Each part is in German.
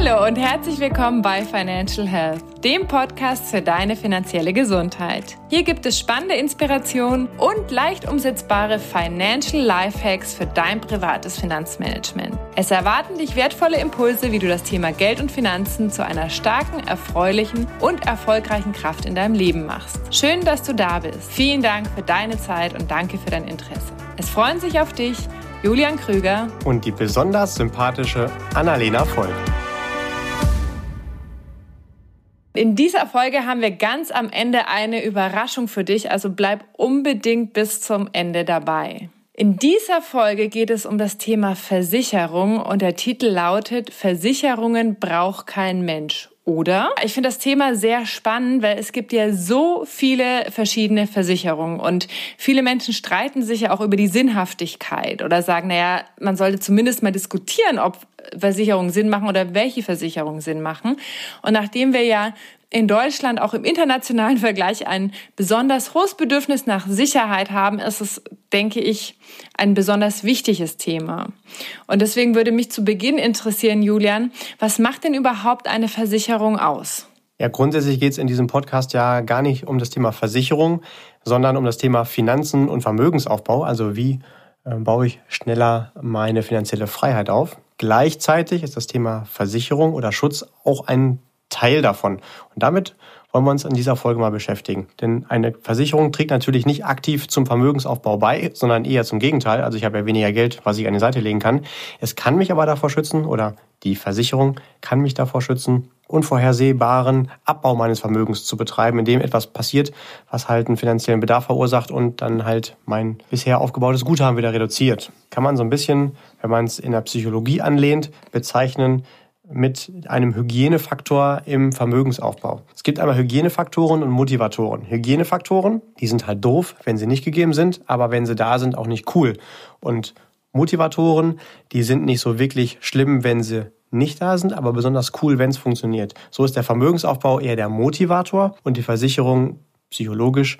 Hallo und herzlich willkommen bei Financial Health, dem Podcast für deine finanzielle Gesundheit. Hier gibt es spannende Inspirationen und leicht umsetzbare Financial Lifehacks für dein privates Finanzmanagement. Es erwarten dich wertvolle Impulse, wie du das Thema Geld und Finanzen zu einer starken, erfreulichen und erfolgreichen Kraft in deinem Leben machst. Schön, dass du da bist. Vielen Dank für deine Zeit und danke für dein Interesse. Es freuen sich auf dich Julian Krüger und die besonders sympathische Annalena Voll. In dieser Folge haben wir ganz am Ende eine Überraschung für dich, also bleib unbedingt bis zum Ende dabei. In dieser Folge geht es um das Thema Versicherung und der Titel lautet Versicherungen braucht kein Mensch. Oder? Ich finde das Thema sehr spannend, weil es gibt ja so viele verschiedene Versicherungen und viele Menschen streiten sich ja auch über die Sinnhaftigkeit oder sagen, naja, man sollte zumindest mal diskutieren, ob Versicherungen Sinn machen oder welche Versicherungen Sinn machen. Und nachdem wir ja in Deutschland auch im internationalen Vergleich ein besonders hohes Bedürfnis nach Sicherheit haben, ist es, denke ich, ein besonders wichtiges Thema. Und deswegen würde mich zu Beginn interessieren, Julian, was macht denn überhaupt eine Versicherung aus? Ja, grundsätzlich geht es in diesem Podcast ja gar nicht um das Thema Versicherung, sondern um das Thema Finanzen und Vermögensaufbau. Also wie äh, baue ich schneller meine finanzielle Freiheit auf. Gleichzeitig ist das Thema Versicherung oder Schutz auch ein Teil davon. Und damit wollen wir uns in dieser Folge mal beschäftigen. Denn eine Versicherung trägt natürlich nicht aktiv zum Vermögensaufbau bei, sondern eher zum Gegenteil. Also ich habe ja weniger Geld, was ich an die Seite legen kann. Es kann mich aber davor schützen oder die Versicherung kann mich davor schützen, unvorhersehbaren Abbau meines Vermögens zu betreiben, indem etwas passiert, was halt einen finanziellen Bedarf verursacht und dann halt mein bisher aufgebautes Guthaben wieder reduziert. Kann man so ein bisschen, wenn man es in der Psychologie anlehnt, bezeichnen mit einem Hygienefaktor im Vermögensaufbau. Es gibt einmal Hygienefaktoren und Motivatoren. Hygienefaktoren, die sind halt doof, wenn sie nicht gegeben sind, aber wenn sie da sind, auch nicht cool. Und Motivatoren, die sind nicht so wirklich schlimm, wenn sie nicht da sind, aber besonders cool, wenn es funktioniert. So ist der Vermögensaufbau eher der Motivator und die Versicherung psychologisch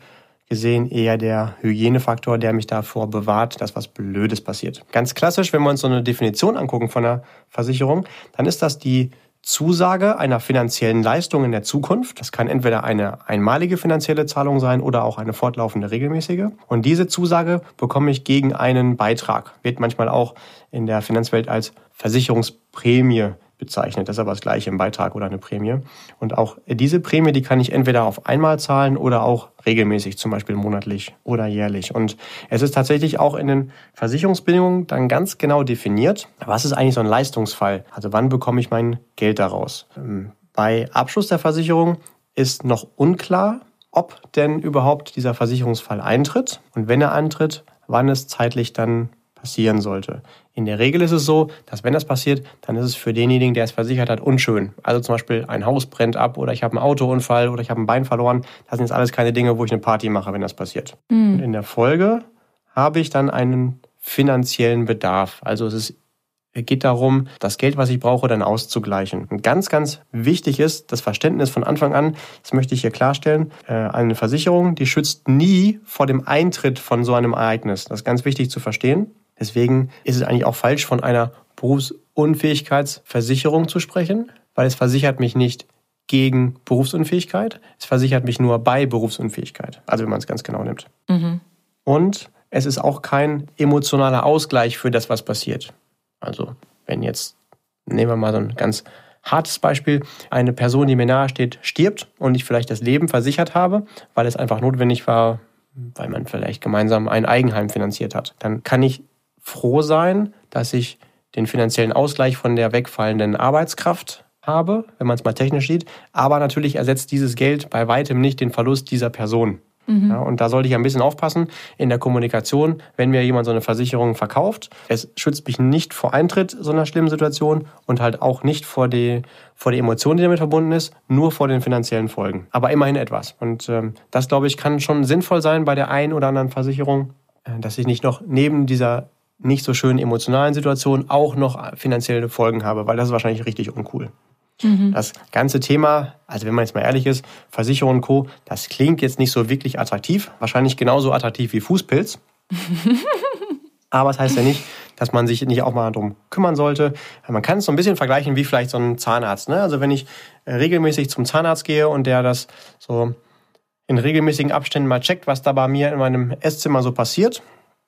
gesehen eher der Hygienefaktor, der mich davor bewahrt, dass was Blödes passiert. Ganz klassisch, wenn wir uns so eine Definition angucken von einer Versicherung, dann ist das die Zusage einer finanziellen Leistung in der Zukunft. Das kann entweder eine einmalige finanzielle Zahlung sein oder auch eine fortlaufende regelmäßige. Und diese Zusage bekomme ich gegen einen Beitrag. Wird manchmal auch in der Finanzwelt als Versicherungsprämie bezeichnet. Das ist aber das gleiche im Beitrag oder eine Prämie. Und auch diese Prämie, die kann ich entweder auf einmal zahlen oder auch regelmäßig, zum Beispiel monatlich oder jährlich. Und es ist tatsächlich auch in den Versicherungsbedingungen dann ganz genau definiert, was ist eigentlich so ein Leistungsfall? Also wann bekomme ich mein Geld daraus? Ähm, bei Abschluss der Versicherung ist noch unklar, ob denn überhaupt dieser Versicherungsfall eintritt und wenn er eintritt, wann es zeitlich dann passieren sollte. In der Regel ist es so, dass wenn das passiert, dann ist es für denjenigen, der es versichert hat, unschön. Also zum Beispiel ein Haus brennt ab oder ich habe einen Autounfall oder ich habe ein Bein verloren. Das sind jetzt alles keine Dinge, wo ich eine Party mache, wenn das passiert. Mhm. Und in der Folge habe ich dann einen finanziellen Bedarf. Also es ist geht darum, das Geld, was ich brauche, dann auszugleichen. Und ganz, ganz wichtig ist das Verständnis von Anfang an, das möchte ich hier klarstellen, äh, eine Versicherung, die schützt nie vor dem Eintritt von so einem Ereignis. Das ist ganz wichtig zu verstehen. Deswegen ist es eigentlich auch falsch, von einer Berufsunfähigkeitsversicherung zu sprechen, weil es versichert mich nicht gegen Berufsunfähigkeit, es versichert mich nur bei Berufsunfähigkeit, also wenn man es ganz genau nimmt. Mhm. Und es ist auch kein emotionaler Ausgleich für das, was passiert. Also wenn jetzt, nehmen wir mal so ein ganz hartes Beispiel, eine Person, die mir nahe steht, stirbt und ich vielleicht das Leben versichert habe, weil es einfach notwendig war, weil man vielleicht gemeinsam ein Eigenheim finanziert hat, dann kann ich froh sein, dass ich den finanziellen Ausgleich von der wegfallenden Arbeitskraft habe, wenn man es mal technisch sieht. Aber natürlich ersetzt dieses Geld bei weitem nicht den Verlust dieser Person. Mhm. Ja, und da sollte ich ein bisschen aufpassen in der Kommunikation, wenn mir jemand so eine Versicherung verkauft. Es schützt mich nicht vor Eintritt so einer schlimmen Situation und halt auch nicht vor die, vor die Emotion, die damit verbunden ist, nur vor den finanziellen Folgen. Aber immerhin etwas. Und ähm, das, glaube ich, kann schon sinnvoll sein bei der einen oder anderen Versicherung, äh, dass ich nicht noch neben dieser nicht so schönen emotionalen Situation auch noch finanzielle Folgen habe, weil das ist wahrscheinlich richtig uncool. Mhm. Das ganze Thema, also wenn man jetzt mal ehrlich ist, Versicherung und Co., das klingt jetzt nicht so wirklich attraktiv. Wahrscheinlich genauso attraktiv wie Fußpilz. Aber es das heißt ja nicht, dass man sich nicht auch mal darum kümmern sollte. Man kann es so ein bisschen vergleichen wie vielleicht so ein Zahnarzt. Ne? Also wenn ich äh, regelmäßig zum Zahnarzt gehe und der das so in regelmäßigen Abständen mal checkt, was da bei mir in meinem Esszimmer so passiert,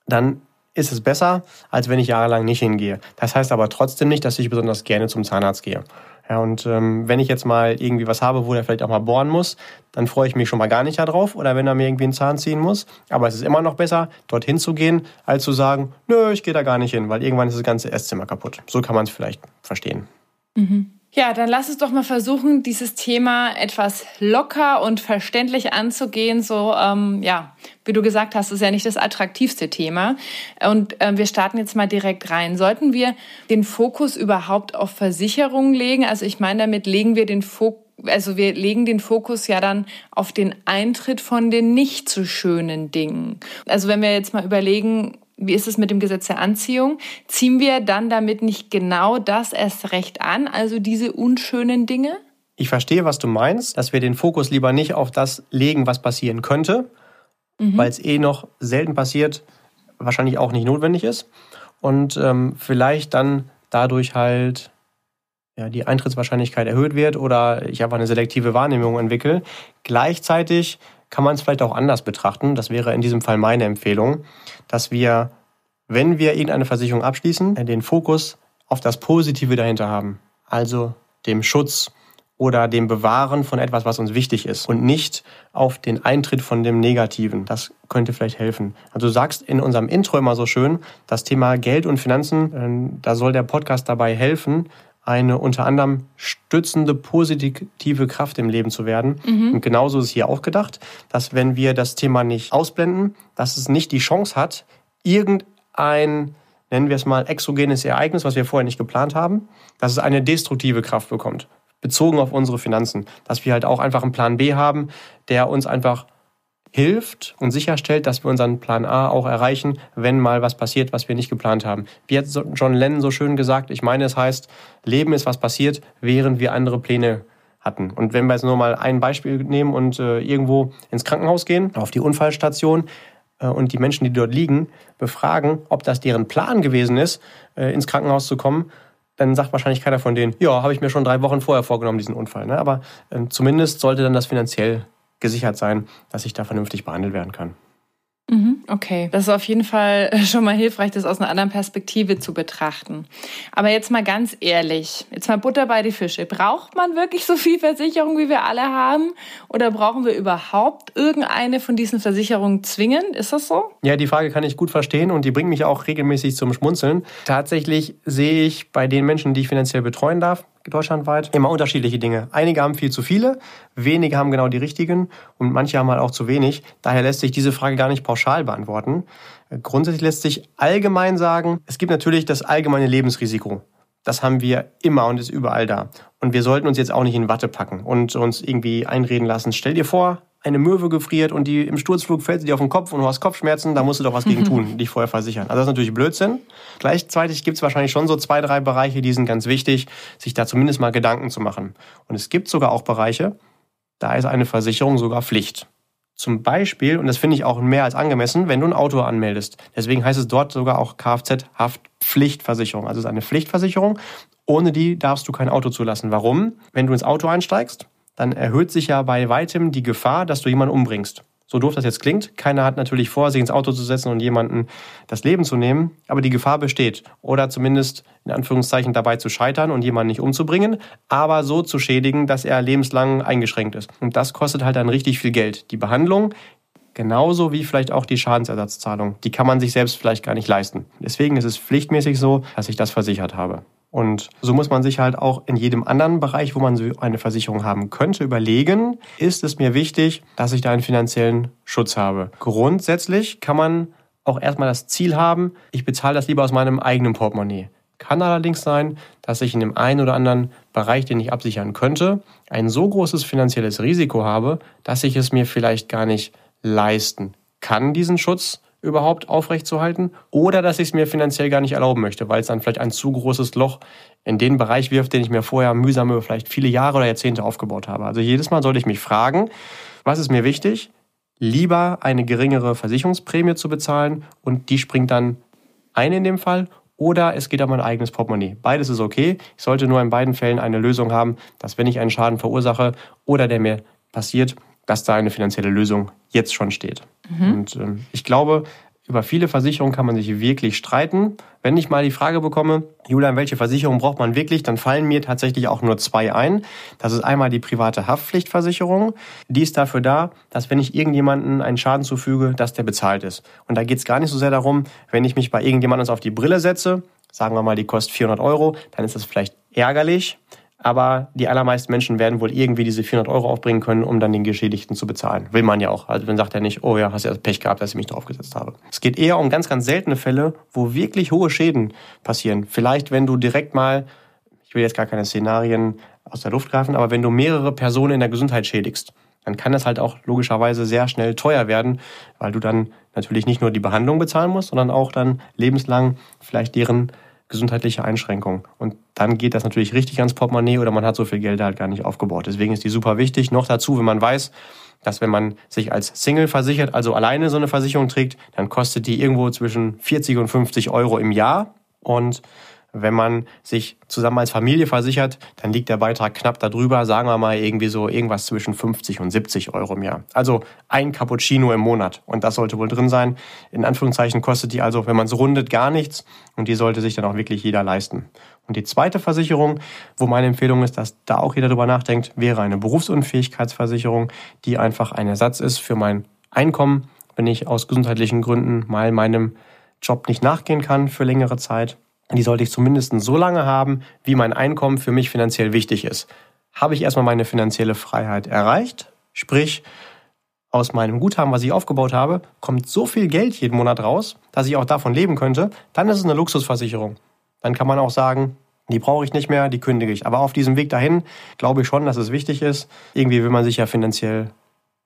dann ist es besser, als wenn ich jahrelang nicht hingehe. Das heißt aber trotzdem nicht, dass ich besonders gerne zum Zahnarzt gehe. Ja, und ähm, wenn ich jetzt mal irgendwie was habe, wo der vielleicht auch mal bohren muss, dann freue ich mich schon mal gar nicht darauf. Oder wenn er mir irgendwie einen Zahn ziehen muss. Aber es ist immer noch besser, dorthin zu gehen, als zu sagen, nö, ich gehe da gar nicht hin, weil irgendwann ist das ganze Esszimmer kaputt. So kann man es vielleicht verstehen. Mhm. Ja, dann lass uns doch mal versuchen, dieses Thema etwas locker und verständlich anzugehen. So, ähm, ja, wie du gesagt hast, ist ja nicht das attraktivste Thema. Und äh, wir starten jetzt mal direkt rein. Sollten wir den Fokus überhaupt auf Versicherungen legen? Also ich meine, damit legen wir den Fokus also wir legen den Fokus ja dann auf den Eintritt von den nicht so schönen Dingen. Also wenn wir jetzt mal überlegen, wie ist es mit dem Gesetz der Anziehung? Ziehen wir dann damit nicht genau das erst recht an, also diese unschönen Dinge? Ich verstehe, was du meinst, dass wir den Fokus lieber nicht auf das legen, was passieren könnte, mhm. weil es eh noch selten passiert, wahrscheinlich auch nicht notwendig ist. Und ähm, vielleicht dann dadurch halt ja, die Eintrittswahrscheinlichkeit erhöht wird oder ich einfach eine selektive Wahrnehmung entwickle. Gleichzeitig kann man es vielleicht auch anders betrachten. Das wäre in diesem Fall meine Empfehlung, dass wir, wenn wir irgendeine Versicherung abschließen, den Fokus auf das Positive dahinter haben. Also dem Schutz oder dem Bewahren von etwas, was uns wichtig ist und nicht auf den Eintritt von dem Negativen. Das könnte vielleicht helfen. Also du sagst in unserem Intro immer so schön, das Thema Geld und Finanzen, ähm, da soll der Podcast dabei helfen, eine unter anderem stützende, positive Kraft im Leben zu werden. Mhm. Und genauso ist hier auch gedacht, dass wenn wir das Thema nicht ausblenden, dass es nicht die Chance hat, irgendein, nennen wir es mal, exogenes Ereignis, was wir vorher nicht geplant haben, dass es eine destruktive Kraft bekommt, bezogen auf unsere Finanzen. Dass wir halt auch einfach einen Plan B haben, der uns einfach hilft und sicherstellt, dass wir unseren Plan A auch erreichen, wenn mal was passiert, was wir nicht geplant haben. Wie hat John Lennon so schön gesagt, ich meine, es heißt, Leben ist was passiert, während wir andere Pläne hatten. Und wenn wir jetzt nur mal ein Beispiel nehmen und äh, irgendwo ins Krankenhaus gehen, auf die Unfallstation, äh, und die Menschen, die dort liegen, befragen, ob das deren Plan gewesen ist, äh, ins Krankenhaus zu kommen, dann sagt wahrscheinlich keiner von denen, ja, habe ich mir schon drei Wochen vorher vorgenommen, diesen Unfall. Ne? Aber ähm, zumindest sollte dann das finanziell gesichert sein, dass ich da vernünftig behandelt werden kann. Mhm, okay, das ist auf jeden Fall schon mal hilfreich, das aus einer anderen Perspektive zu betrachten. Aber jetzt mal ganz ehrlich, jetzt mal Butter bei die Fische. Braucht man wirklich so viel Versicherung, wie wir alle haben? Oder brauchen wir überhaupt irgendeine von diesen Versicherungen zwingend? Ist das so? Ja, die Frage kann ich gut verstehen und die bringt mich auch regelmäßig zum Schmunzeln. Tatsächlich sehe ich bei den Menschen, die ich finanziell betreuen darf, deutschlandweit. Immer unterschiedliche Dinge. Einige haben viel zu viele, wenige haben genau die richtigen und manche haben halt auch zu wenig. Daher lässt sich diese Frage gar nicht pauschal beantworten. Grundsätzlich lässt sich allgemein sagen, es gibt natürlich das allgemeine Lebensrisiko. Das haben wir immer und ist überall da. Und wir sollten uns jetzt auch nicht in Watte packen und uns irgendwie einreden lassen. Stell dir vor, eine Möwe gefriert und die im Sturzflug fällt sie dir auf den Kopf und du hast Kopfschmerzen, da musst du doch was gegen tun, dich vorher versichern. Also das ist natürlich Blödsinn. Gleichzeitig gibt es wahrscheinlich schon so zwei, drei Bereiche, die sind ganz wichtig, sich da zumindest mal Gedanken zu machen. Und es gibt sogar auch Bereiche, da ist eine Versicherung sogar Pflicht. Zum Beispiel, und das finde ich auch mehr als angemessen, wenn du ein Auto anmeldest. Deswegen heißt es dort sogar auch Kfz-Haftpflichtversicherung. Also es ist eine Pflichtversicherung. Ohne die darfst du kein Auto zulassen. Warum? Wenn du ins Auto einsteigst, dann erhöht sich ja bei weitem die Gefahr, dass du jemanden umbringst. So doof das jetzt klingt, keiner hat natürlich vor, sich ins Auto zu setzen und jemanden das Leben zu nehmen, aber die Gefahr besteht. Oder zumindest in Anführungszeichen dabei zu scheitern und jemanden nicht umzubringen, aber so zu schädigen, dass er lebenslang eingeschränkt ist. Und das kostet halt dann richtig viel Geld. Die Behandlung, genauso wie vielleicht auch die Schadensersatzzahlung, die kann man sich selbst vielleicht gar nicht leisten. Deswegen ist es pflichtmäßig so, dass ich das versichert habe. Und so muss man sich halt auch in jedem anderen Bereich, wo man so eine Versicherung haben könnte, überlegen, ist es mir wichtig, dass ich da einen finanziellen Schutz habe. Grundsätzlich kann man auch erstmal das Ziel haben, ich bezahle das lieber aus meinem eigenen Portemonnaie. Kann allerdings sein, dass ich in dem einen oder anderen Bereich, den ich absichern könnte, ein so großes finanzielles Risiko habe, dass ich es mir vielleicht gar nicht leisten kann, diesen Schutz überhaupt aufrechtzuerhalten oder dass ich es mir finanziell gar nicht erlauben möchte, weil es dann vielleicht ein zu großes Loch in den Bereich wirft, den ich mir vorher mühsam über vielleicht viele Jahre oder Jahrzehnte aufgebaut habe. Also jedes Mal sollte ich mich fragen, was ist mir wichtig? Lieber eine geringere Versicherungsprämie zu bezahlen und die springt dann ein in dem Fall oder es geht um mein eigenes Portemonnaie. Beides ist okay. Ich sollte nur in beiden Fällen eine Lösung haben, dass wenn ich einen Schaden verursache oder der mir passiert, dass da eine finanzielle Lösung jetzt schon steht. Mhm. Und ähm, ich glaube, über viele Versicherungen kann man sich wirklich streiten. Wenn ich mal die Frage bekomme, Julian, welche Versicherung braucht man wirklich, dann fallen mir tatsächlich auch nur zwei ein. Das ist einmal die private Haftpflichtversicherung. Die ist dafür da, dass wenn ich irgendjemanden einen Schaden zufüge, dass der bezahlt ist. Und da geht es gar nicht so sehr darum, wenn ich mich bei irgendjemandem auf die Brille setze, sagen wir mal, die kostet 400 Euro, dann ist das vielleicht ärgerlich aber die allermeisten Menschen werden wohl irgendwie diese 400 Euro aufbringen können, um dann den Geschädigten zu bezahlen. Will man ja auch. Also dann sagt er nicht, oh ja, hast ja Pech gehabt, dass ich mich draufgesetzt habe. Es geht eher um ganz, ganz seltene Fälle, wo wirklich hohe Schäden passieren. Vielleicht, wenn du direkt mal, ich will jetzt gar keine Szenarien aus der Luft greifen, aber wenn du mehrere Personen in der Gesundheit schädigst, dann kann das halt auch logischerweise sehr schnell teuer werden, weil du dann natürlich nicht nur die Behandlung bezahlen musst, sondern auch dann lebenslang vielleicht deren gesundheitliche Einschränkungen. Und dann geht das natürlich richtig ans Portemonnaie oder man hat so viel Geld halt gar nicht aufgebaut. Deswegen ist die super wichtig. Noch dazu, wenn man weiß, dass wenn man sich als Single versichert, also alleine so eine Versicherung trägt, dann kostet die irgendwo zwischen 40 und 50 Euro im Jahr. Und wenn man sich zusammen als Familie versichert, dann liegt der Beitrag knapp darüber, sagen wir mal irgendwie so irgendwas zwischen 50 und 70 Euro im Jahr. Also ein Cappuccino im Monat. Und das sollte wohl drin sein. In Anführungszeichen kostet die also, wenn man es rundet, gar nichts. Und die sollte sich dann auch wirklich jeder leisten. Und die zweite Versicherung, wo meine Empfehlung ist, dass da auch jeder drüber nachdenkt, wäre eine Berufsunfähigkeitsversicherung, die einfach ein Ersatz ist für mein Einkommen, wenn ich aus gesundheitlichen Gründen mal meinem Job nicht nachgehen kann für längere Zeit die sollte ich zumindest so lange haben, wie mein Einkommen für mich finanziell wichtig ist. Habe ich erstmal meine finanzielle Freiheit erreicht, sprich aus meinem Guthaben, was ich aufgebaut habe, kommt so viel Geld jeden Monat raus, dass ich auch davon leben könnte, dann ist es eine Luxusversicherung. Dann kann man auch sagen, die brauche ich nicht mehr, die kündige ich. Aber auf diesem Weg dahin glaube ich schon, dass es wichtig ist. Irgendwie will man sich ja finanziell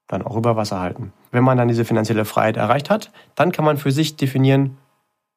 dann auch über Wasser halten. Wenn man dann diese finanzielle Freiheit erreicht hat, dann kann man für sich definieren,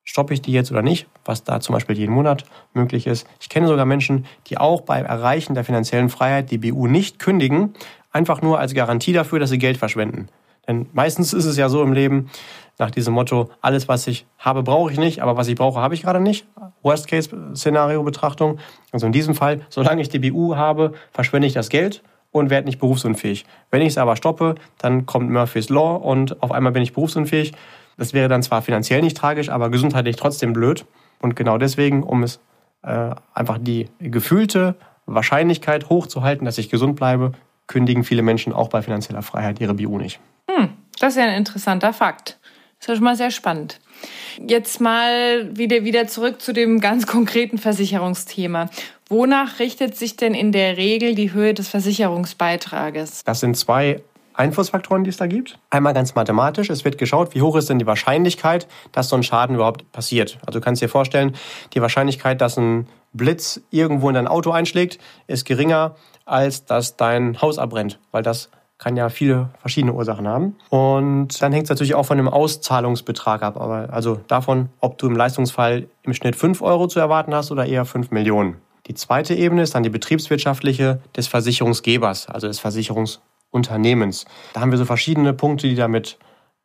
stoppe ich die jetzt oder nicht, was da zum Beispiel jeden Monat möglich ist. Ich kenne sogar Menschen, die auch beim Erreichen der finanziellen Freiheit die BU nicht kündigen, einfach nur als Garantie dafür, dass sie Geld verschwenden. Denn meistens ist es ja so im Leben, nach diesem Motto, alles, was ich habe, brauche ich nicht, aber was ich brauche, habe ich gerade nicht. Worst-Case-Szenario-Betrachtung. Also in diesem Fall, solange ich die BU habe, verschwende ich das Geld und werde nicht berufsunfähig. Wenn ich es aber stoppe, dann kommt Murphy's Law und auf einmal bin ich berufsunfähig. Das wäre dann zwar finanziell nicht tragisch, aber gesundheitlich trotzdem blöd. Und genau deswegen, um es äh, einfach die gefühlte Wahrscheinlichkeit hochzuhalten, dass ich gesund bleibe, kündigen viele Menschen auch bei finanzieller Freiheit ihre BU nicht. Hm, das ist ja ein interessanter Fakt. Das ist ja schon mal sehr spannend. Jetzt mal wieder, wieder zurück zu dem ganz konkreten Versicherungsthema. Wonach richtet sich denn in der Regel die Höhe des Versicherungsbeitrages? Das sind zwei Einflussfaktoren, die es da gibt. Einmal ganz mathematisch. Es wird geschaut, wie hoch ist denn die Wahrscheinlichkeit, dass so ein Schaden überhaupt passiert. Also du kannst dir vorstellen, die Wahrscheinlichkeit, dass ein Blitz irgendwo in dein Auto einschlägt, ist geringer, als dass dein Haus abbrennt, weil das kann ja viele verschiedene Ursachen haben. Und dann hängt es natürlich auch von dem Auszahlungsbetrag ab. Aber also davon, ob du im Leistungsfall im Schnitt 5 Euro zu erwarten hast oder eher 5 Millionen. Die zweite Ebene ist dann die betriebswirtschaftliche des Versicherungsgebers, also des Versicherungs Unternehmens. Da haben wir so verschiedene Punkte, die damit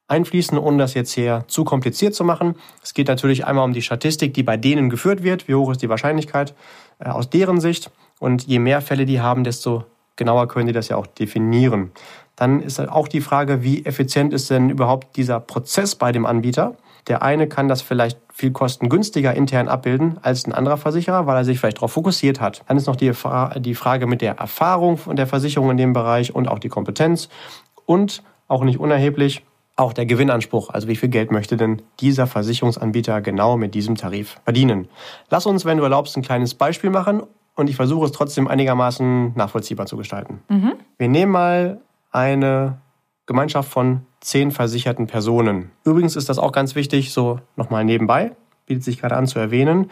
einfließen, ohne das jetzt hier zu kompliziert zu machen. Es geht natürlich einmal um die Statistik, die bei denen geführt wird. Wie hoch ist die Wahrscheinlichkeit äh, aus deren Sicht? Und je mehr Fälle die haben, desto genauer können die das ja auch definieren. Dann ist auch die Frage, wie effizient ist denn überhaupt dieser Prozess bei dem Anbieter? Der eine kann das vielleicht viel kostengünstiger intern abbilden als ein anderer Versicherer, weil er sich vielleicht darauf fokussiert hat. Dann ist noch die, die Frage mit der Erfahrung der Versicherung in dem Bereich und auch die Kompetenz und auch nicht unerheblich auch der Gewinnanspruch, also wie viel Geld möchte denn dieser Versicherungsanbieter genau mit diesem Tarif verdienen. Lass uns, wenn du erlaubst, ein kleines Beispiel machen und ich versuche es trotzdem einigermaßen nachvollziehbar zu gestalten. Mhm. Wir nehmen mal eine Gemeinschaft von zehn versicherten Personen. Übrigens ist das auch ganz wichtig, so nochmal nebenbei, bietet sich gerade an zu erwähnen.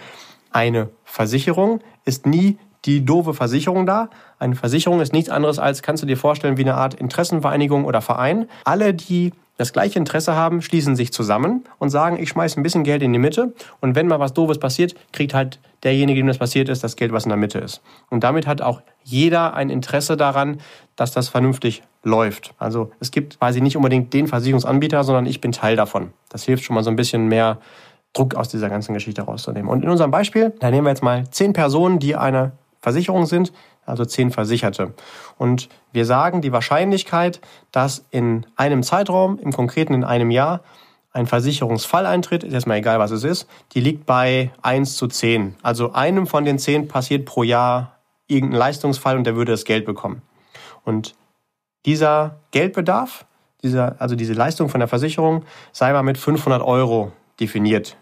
Eine Versicherung ist nie die doofe Versicherung da. Eine Versicherung ist nichts anderes als, kannst du dir vorstellen, wie eine Art Interessenvereinigung oder Verein. Alle, die das gleiche Interesse haben, schließen sich zusammen und sagen, ich schmeiße ein bisschen Geld in die Mitte und wenn mal was Doofes passiert, kriegt halt derjenige, dem das passiert ist, das Geld, was in der Mitte ist. Und damit hat auch jeder ein Interesse daran, dass das vernünftig läuft. Also es gibt quasi nicht unbedingt den Versicherungsanbieter, sondern ich bin Teil davon. Das hilft schon mal so ein bisschen mehr Druck aus dieser ganzen Geschichte rauszunehmen. Und in unserem Beispiel, da nehmen wir jetzt mal zehn Personen, die eine Versicherung sind, also zehn Versicherte. Und wir sagen, die Wahrscheinlichkeit, dass in einem Zeitraum, im Konkreten in einem Jahr, ein Versicherungsfall eintritt, ist erstmal egal, was es ist, die liegt bei 1 zu 10. Also einem von den 10 passiert pro Jahr irgendein Leistungsfall und der würde das Geld bekommen. Und dieser Geldbedarf, dieser, also diese Leistung von der Versicherung, sei mal mit 500 Euro definiert.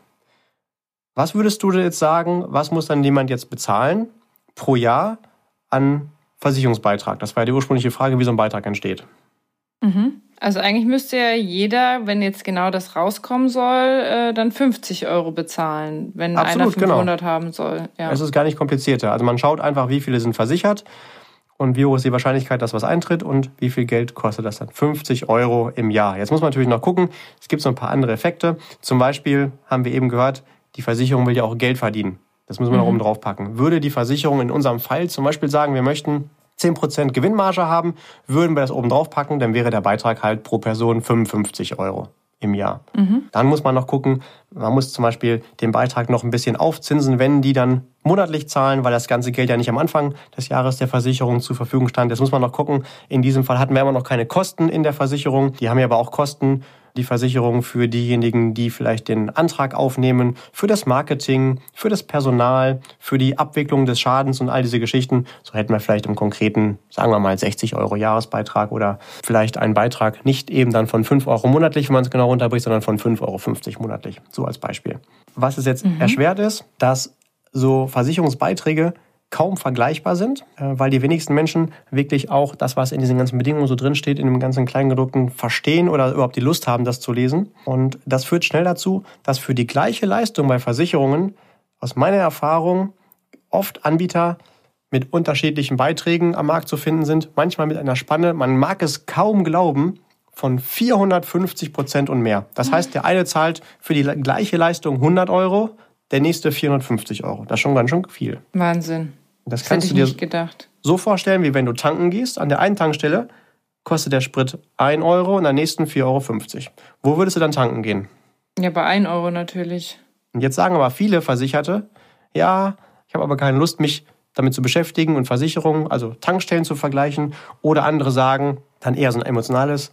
Was würdest du jetzt sagen, was muss dann jemand jetzt bezahlen pro Jahr an Versicherungsbeitrag? Das war ja die ursprüngliche Frage, wie so ein Beitrag entsteht. Mhm. Also eigentlich müsste ja jeder, wenn jetzt genau das rauskommen soll, äh, dann 50 Euro bezahlen, wenn Absolut, einer 500 genau. haben soll. Ja. Es ist gar nicht komplizierter. Also man schaut einfach, wie viele sind versichert und wie hoch ist die Wahrscheinlichkeit, dass was eintritt und wie viel Geld kostet das dann? 50 Euro im Jahr. Jetzt muss man natürlich noch gucken, es gibt so ein paar andere Effekte. Zum Beispiel haben wir eben gehört, die Versicherung will ja auch Geld verdienen. Das müssen wir mhm. noch oben drauf packen. Würde die Versicherung in unserem Fall zum Beispiel sagen, wir möchten 10% Gewinnmarge haben, würden wir das oben drauf packen, dann wäre der Beitrag halt pro Person 55 Euro im Jahr. Mhm. Dann muss man noch gucken, man muss zum Beispiel den Beitrag noch ein bisschen aufzinsen, wenn die dann monatlich zahlen, weil das ganze Geld ja nicht am Anfang des Jahres der Versicherung zur Verfügung stand. Jetzt muss man noch gucken. In diesem Fall hatten wir immer noch keine Kosten in der Versicherung. Die haben ja aber auch Kosten die Versicherung für diejenigen, die vielleicht den Antrag aufnehmen, für das Marketing, für das Personal, für die Abwicklung des Schadens und all diese Geschichten. So hätten wir vielleicht im konkreten, sagen wir mal, 60 Euro Jahresbeitrag oder vielleicht einen Beitrag nicht eben dann von 5 Euro monatlich, wenn man es genau runterbricht, sondern von 5,50 Euro monatlich. So als Beispiel. Was es jetzt mhm. erschwert ist, dass so Versicherungsbeiträge kaum vergleichbar sind, äh, weil die wenigsten Menschen wirklich auch das, was in diesen ganzen Bedingungen so drinsteht, in dem ganzen Kleingedruckten verstehen oder überhaupt die Lust haben, das zu lesen. Und das führt schnell dazu, dass für die gleiche Leistung bei Versicherungen aus meiner Erfahrung oft Anbieter mit unterschiedlichen Beiträgen am Markt zu finden sind, manchmal mit einer Spanne, man mag es kaum glauben, von 450 Prozent und mehr. Das heißt, der eine zahlt für die gleiche Leistung 100 Euro, der nächste 450 Euro. Das ist schon ganz schön viel. Wahnsinn. Das, das kannst du dir gedacht. so vorstellen, wie wenn du tanken gehst. An der einen Tankstelle kostet der Sprit 1 Euro und an der nächsten 4,50 Euro. Wo würdest du dann tanken gehen? Ja, bei 1 Euro natürlich. Und jetzt sagen aber viele Versicherte, ja, ich habe aber keine Lust, mich damit zu beschäftigen und Versicherungen, also Tankstellen zu vergleichen. Oder andere sagen, dann eher so ein emotionales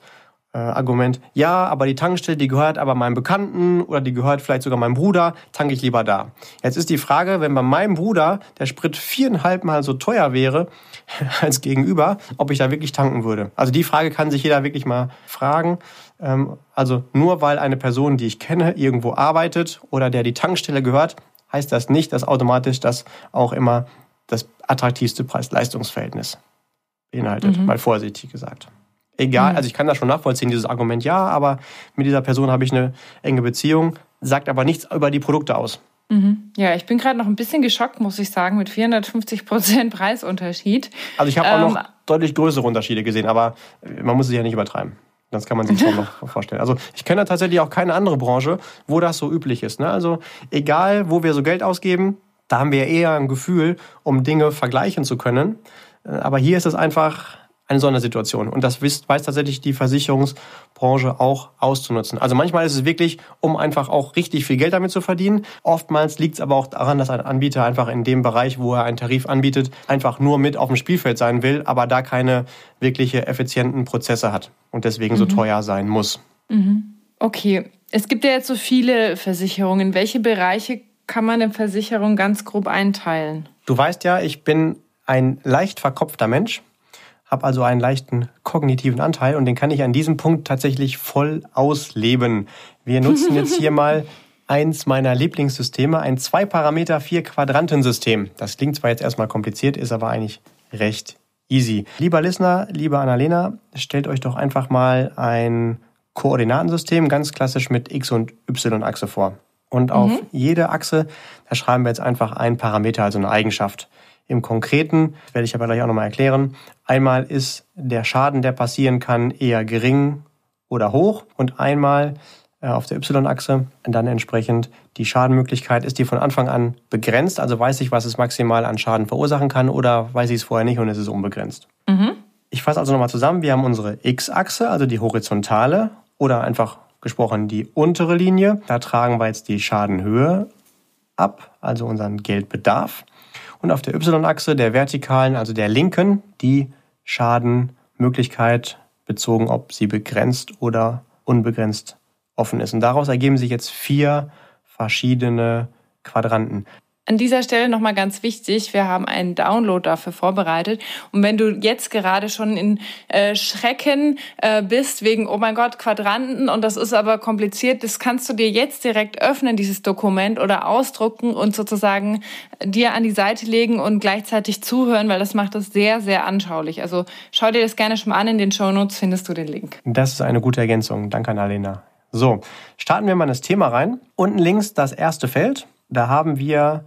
äh, Argument, ja, aber die Tankstelle, die gehört aber meinem Bekannten oder die gehört vielleicht sogar meinem Bruder, tanke ich lieber da. Jetzt ist die Frage, wenn bei meinem Bruder der Sprit viereinhalb Mal so teuer wäre als gegenüber, ob ich da wirklich tanken würde. Also die Frage kann sich jeder wirklich mal fragen. Ähm, also nur weil eine Person, die ich kenne, irgendwo arbeitet oder der die Tankstelle gehört, heißt das nicht, dass automatisch das auch immer das attraktivste Preis-Leistungs-Verhältnis beinhaltet, mhm. mal vorsichtig gesagt egal, mhm. also ich kann das schon nachvollziehen, dieses Argument, ja, aber mit dieser Person habe ich eine enge Beziehung, sagt aber nichts über die Produkte aus. Mhm. Ja, ich bin gerade noch ein bisschen geschockt, muss ich sagen, mit 450 Prozent Preisunterschied. Also ich habe ähm, auch noch ähm, deutlich größere Unterschiede gesehen, aber man muss es ja nicht übertreiben. Das kann man sich schon noch vorstellen. Also ich kenne tatsächlich auch keine andere Branche, wo das so üblich ist. Ne? Also egal, wo wir so Geld ausgeben, da haben wir eher ein Gefühl, um Dinge vergleichen zu können. Äh, aber hier ist es einfach eine Sondersituation. Und das weiß tatsächlich die Versicherungsbranche auch auszunutzen. Also manchmal ist es wirklich, um einfach auch richtig viel Geld damit zu verdienen. Oftmals liegt es aber auch daran, dass ein Anbieter einfach in dem Bereich, wo er einen Tarif anbietet, einfach nur mit auf dem Spielfeld sein will, aber da keine wirkliche effizienten Prozesse hat und deswegen mhm. so teuer sein muss. Mhm. Okay, es gibt ja jetzt so viele Versicherungen. Welche Bereiche kann man in Versicherung ganz grob einteilen? Du weißt ja, ich bin ein leicht verkopfter Mensch habe also einen leichten kognitiven Anteil und den kann ich an diesem Punkt tatsächlich voll ausleben. Wir nutzen jetzt hier mal eins meiner Lieblingssysteme, ein Zwei-Parameter, Vier-Quadranten-System. Das klingt zwar jetzt erstmal kompliziert, ist aber eigentlich recht easy. Lieber Listener, liebe Annalena, stellt euch doch einfach mal ein Koordinatensystem, ganz klassisch mit X- und Y-Achse vor. Und auf mhm. jede Achse, da schreiben wir jetzt einfach einen Parameter, also eine Eigenschaft. Im Konkreten, werde ich aber gleich auch nochmal erklären, einmal ist der Schaden, der passieren kann, eher gering oder hoch und einmal äh, auf der Y-Achse dann entsprechend die Schadenmöglichkeit, ist die von Anfang an begrenzt, also weiß ich, was es maximal an Schaden verursachen kann oder weiß ich es vorher nicht und es ist unbegrenzt. Mhm. Ich fasse also nochmal zusammen, wir haben unsere X-Achse, also die horizontale oder einfach gesprochen die untere Linie. Da tragen wir jetzt die Schadenhöhe ab, also unseren Geldbedarf. Und auf der Y-Achse der vertikalen, also der linken, die Schadenmöglichkeit bezogen, ob sie begrenzt oder unbegrenzt offen ist. Und daraus ergeben sich jetzt vier verschiedene Quadranten. An dieser Stelle nochmal ganz wichtig, wir haben einen Download dafür vorbereitet. Und wenn du jetzt gerade schon in äh, Schrecken äh, bist wegen, oh mein Gott, Quadranten und das ist aber kompliziert, das kannst du dir jetzt direkt öffnen, dieses Dokument oder ausdrucken und sozusagen dir an die Seite legen und gleichzeitig zuhören, weil das macht es sehr, sehr anschaulich. Also schau dir das gerne schon mal an, in den Show Notes findest du den Link. Das ist eine gute Ergänzung. Danke an Alena. So, starten wir mal das Thema rein. Unten links das erste Feld. Da haben wir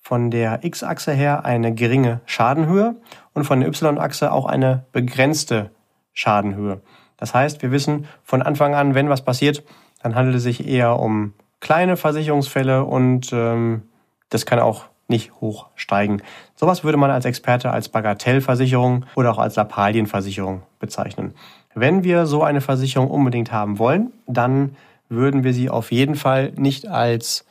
von der X-Achse her eine geringe Schadenhöhe und von der Y-Achse auch eine begrenzte Schadenhöhe. Das heißt, wir wissen von Anfang an, wenn was passiert, dann handelt es sich eher um kleine Versicherungsfälle und ähm, das kann auch nicht hoch steigen. Sowas würde man als Experte als Bagatellversicherung oder auch als Lappalienversicherung bezeichnen. Wenn wir so eine Versicherung unbedingt haben wollen, dann würden wir sie auf jeden Fall nicht als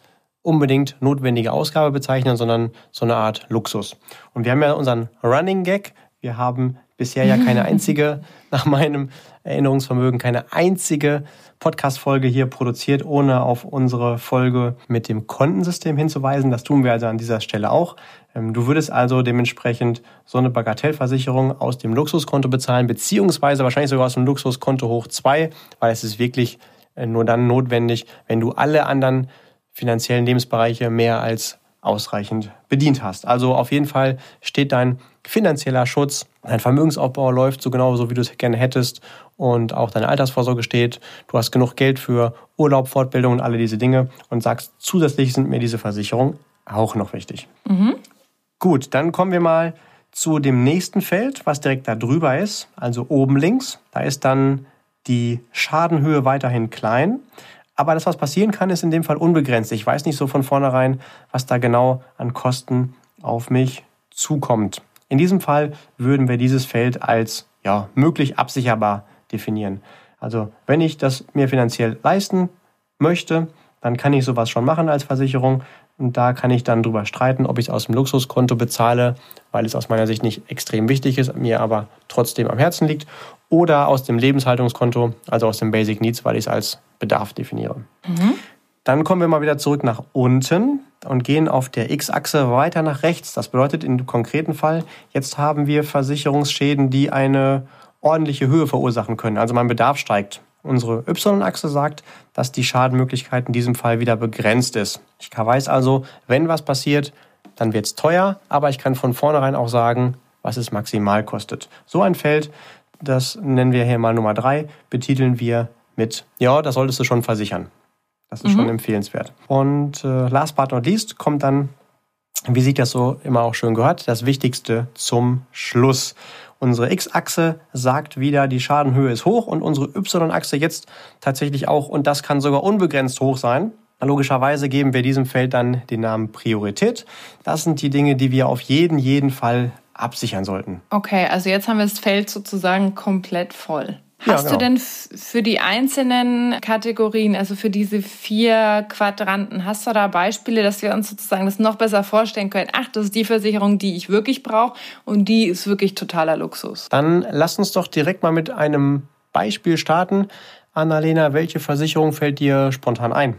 unbedingt notwendige Ausgabe bezeichnen, sondern so eine Art Luxus. Und wir haben ja unseren Running Gag. Wir haben bisher ja keine einzige, nach meinem Erinnerungsvermögen, keine einzige Podcast-Folge hier produziert, ohne auf unsere Folge mit dem Kontensystem hinzuweisen. Das tun wir also an dieser Stelle auch. Ähm, du würdest also dementsprechend so eine Bagatellversicherung aus dem Luxuskonto bezahlen, beziehungsweise wahrscheinlich sogar aus dem Luxuskonto hoch zwei, weil es ist wirklich äh, nur dann notwendig, wenn du alle anderen finanziellen Lebensbereiche mehr als ausreichend bedient hast. Also auf jeden Fall steht dein finanzieller Schutz, dein Vermögensaufbau läuft so genau so, wie du es gerne hättest und auch deine Altersvorsorge steht. Du hast genug Geld für Urlaub, Fortbildung und alle diese Dinge und sagst, zusätzlich sind mir diese Versicherungen auch noch wichtig. Mhm. Gut, dann kommen wir mal zu dem nächsten Feld, was direkt da drüber ist, also oben links. Da ist dann die Schadenhöhe weiterhin klein. Aber das, was passieren kann, ist in dem Fall unbegrenzt. Ich weiß nicht so von vornherein, was da genau an Kosten auf mich zukommt. In diesem Fall würden wir dieses Feld als ja, möglich absicherbar definieren. Also wenn ich das mir finanziell leisten möchte, dann kann ich sowas schon machen als Versicherung. Und da kann ich dann drüber streiten, ob ich es aus dem Luxuskonto bezahle, weil es aus meiner Sicht nicht extrem wichtig ist, mir aber trotzdem am Herzen liegt, oder aus dem Lebenshaltungskonto, also aus dem Basic Needs, weil ich es als Bedarf definiere. Mhm. Dann kommen wir mal wieder zurück nach unten und gehen auf der X-Achse weiter nach rechts. Das bedeutet dem konkreten Fall, jetzt haben wir Versicherungsschäden, die eine ordentliche Höhe verursachen können. Also mein Bedarf steigt. Unsere Y-Achse sagt, dass die Schadenmöglichkeit in diesem Fall wieder begrenzt ist. Ich weiß also, wenn was passiert, dann wird es teuer, aber ich kann von vornherein auch sagen, was es maximal kostet. So ein Feld das nennen wir hier mal Nummer drei, betiteln wir mit, ja, das solltest du schon versichern. Das ist mhm. schon empfehlenswert. Und äh, last but not least kommt dann, wie sich das so immer auch schön gehört, das Wichtigste zum Schluss. Unsere X-Achse sagt wieder, die Schadenhöhe ist hoch und unsere Y-Achse jetzt tatsächlich auch und das kann sogar unbegrenzt hoch sein. Logischerweise geben wir diesem Feld dann den Namen Priorität. Das sind die Dinge, die wir auf jeden, jeden Fall absichern sollten. Okay, also jetzt haben wir das Feld sozusagen komplett voll. Hast ja, genau. du denn für die einzelnen Kategorien, also für diese vier Quadranten, hast du da Beispiele, dass wir uns sozusagen das noch besser vorstellen können? Ach, das ist die Versicherung, die ich wirklich brauche und die ist wirklich totaler Luxus. Dann lass uns doch direkt mal mit einem Beispiel starten. Annalena, welche Versicherung fällt dir spontan ein?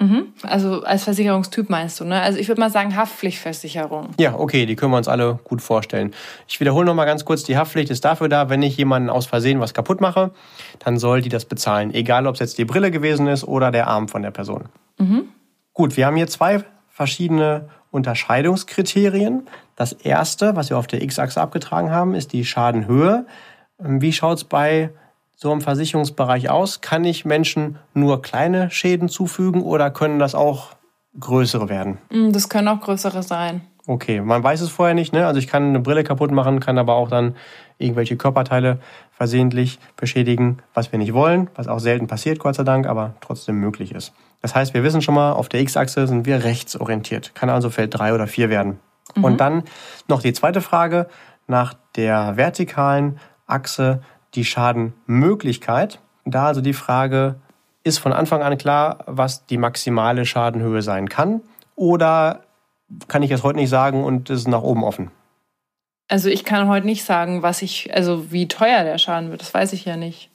Mhm. Also als Versicherungstyp meinst du, ne? Also ich würde mal sagen Haftpflichtversicherung. Ja, okay, die können wir uns alle gut vorstellen. Ich wiederhole noch mal ganz kurz, die Haftpflicht ist dafür da, wenn ich jemanden aus Versehen was kaputt mache, dann soll die das bezahlen, egal ob es jetzt die Brille gewesen ist oder der Arm von der Person. Mhm. Gut, wir haben hier zwei verschiedene Unterscheidungskriterien. Das erste, was wir auf der X-Achse abgetragen haben, ist die Schadenhöhe. Wie schaut es bei so im Versicherungsbereich aus? Kann ich Menschen nur kleine Schäden zufügen oder können das auch größere werden? Mm, das können auch größere sein. Okay, man weiß es vorher nicht. Ne? Also ich kann eine Brille kaputt machen, kann aber auch dann irgendwelche Körperteile versehentlich beschädigen, was wir nicht wollen, was auch selten passiert, Gott sei Dank, aber trotzdem möglich ist. Das heißt, wir wissen schon mal, auf der X-Achse sind wir rechtsorientiert. Kann also Feld 3 oder 4 werden. Mhm. Und dann noch die zweite Frage nach der vertikalen Achse die Schadenmöglichkeit. Da also die Frage, Ist von Anfang an klar, was die maximale Schadenhöhe sein kann? Oder kann ich es heute nicht sagen und es ist nach oben offen? Also ich kann heute nicht sagen, was ich, also wie teuer der Schaden wird. Das weiß ich ja nicht.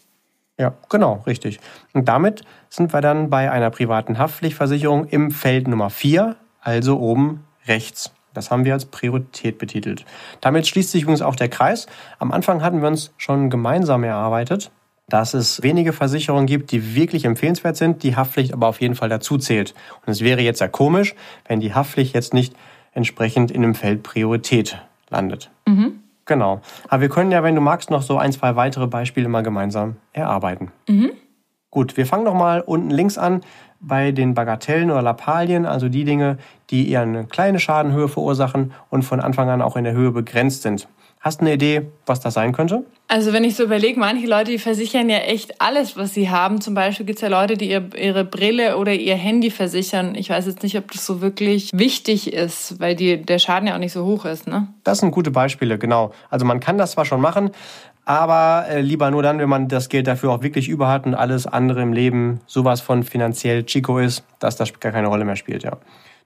Ja, genau, richtig. Und damit sind wir dann bei einer privaten Haftpflichtversicherung im Feld Nummer 4, also oben rechts. Das haben wir als Priorität betitelt. Damit schließt sich übrigens auch der Kreis. Am Anfang hatten wir uns schon gemeinsam erarbeitet, dass es wenige Versicherungen gibt, die wirklich empfehlenswert sind, die Haftpflicht aber auf jeden Fall dazu zählt. Und es wäre jetzt ja komisch, wenn die Haftpflicht jetzt nicht entsprechend in dem Feld Priorität landet. Mhm. Genau. Aber wir können ja, wenn du magst, noch so ein, zwei weitere Beispiele mal gemeinsam erarbeiten. Mhm. Gut, wir fangen noch mal unten links an bei den Bagatellen oder Lappalien, also die Dinge, die eher eine kleine Schadenhöhe verursachen und von Anfang an auch in der Höhe begrenzt sind. Hast du eine Idee, was das sein könnte? Also wenn ich so überlege, manche Leute, die versichern ja echt alles, was sie haben. Zum Beispiel gibt es ja Leute, die ihr, ihre Brille oder ihr Handy versichern. Ich weiß jetzt nicht, ob das so wirklich wichtig ist, weil die, der Schaden ja auch nicht so hoch ist. Ne? Das sind gute Beispiele, genau. Also man kann das zwar schon machen, aber äh, lieber nur dann, wenn man das Geld dafür auch wirklich über hat und alles andere im Leben sowas von finanziell Chico ist, dass das gar keine Rolle mehr spielt, ja.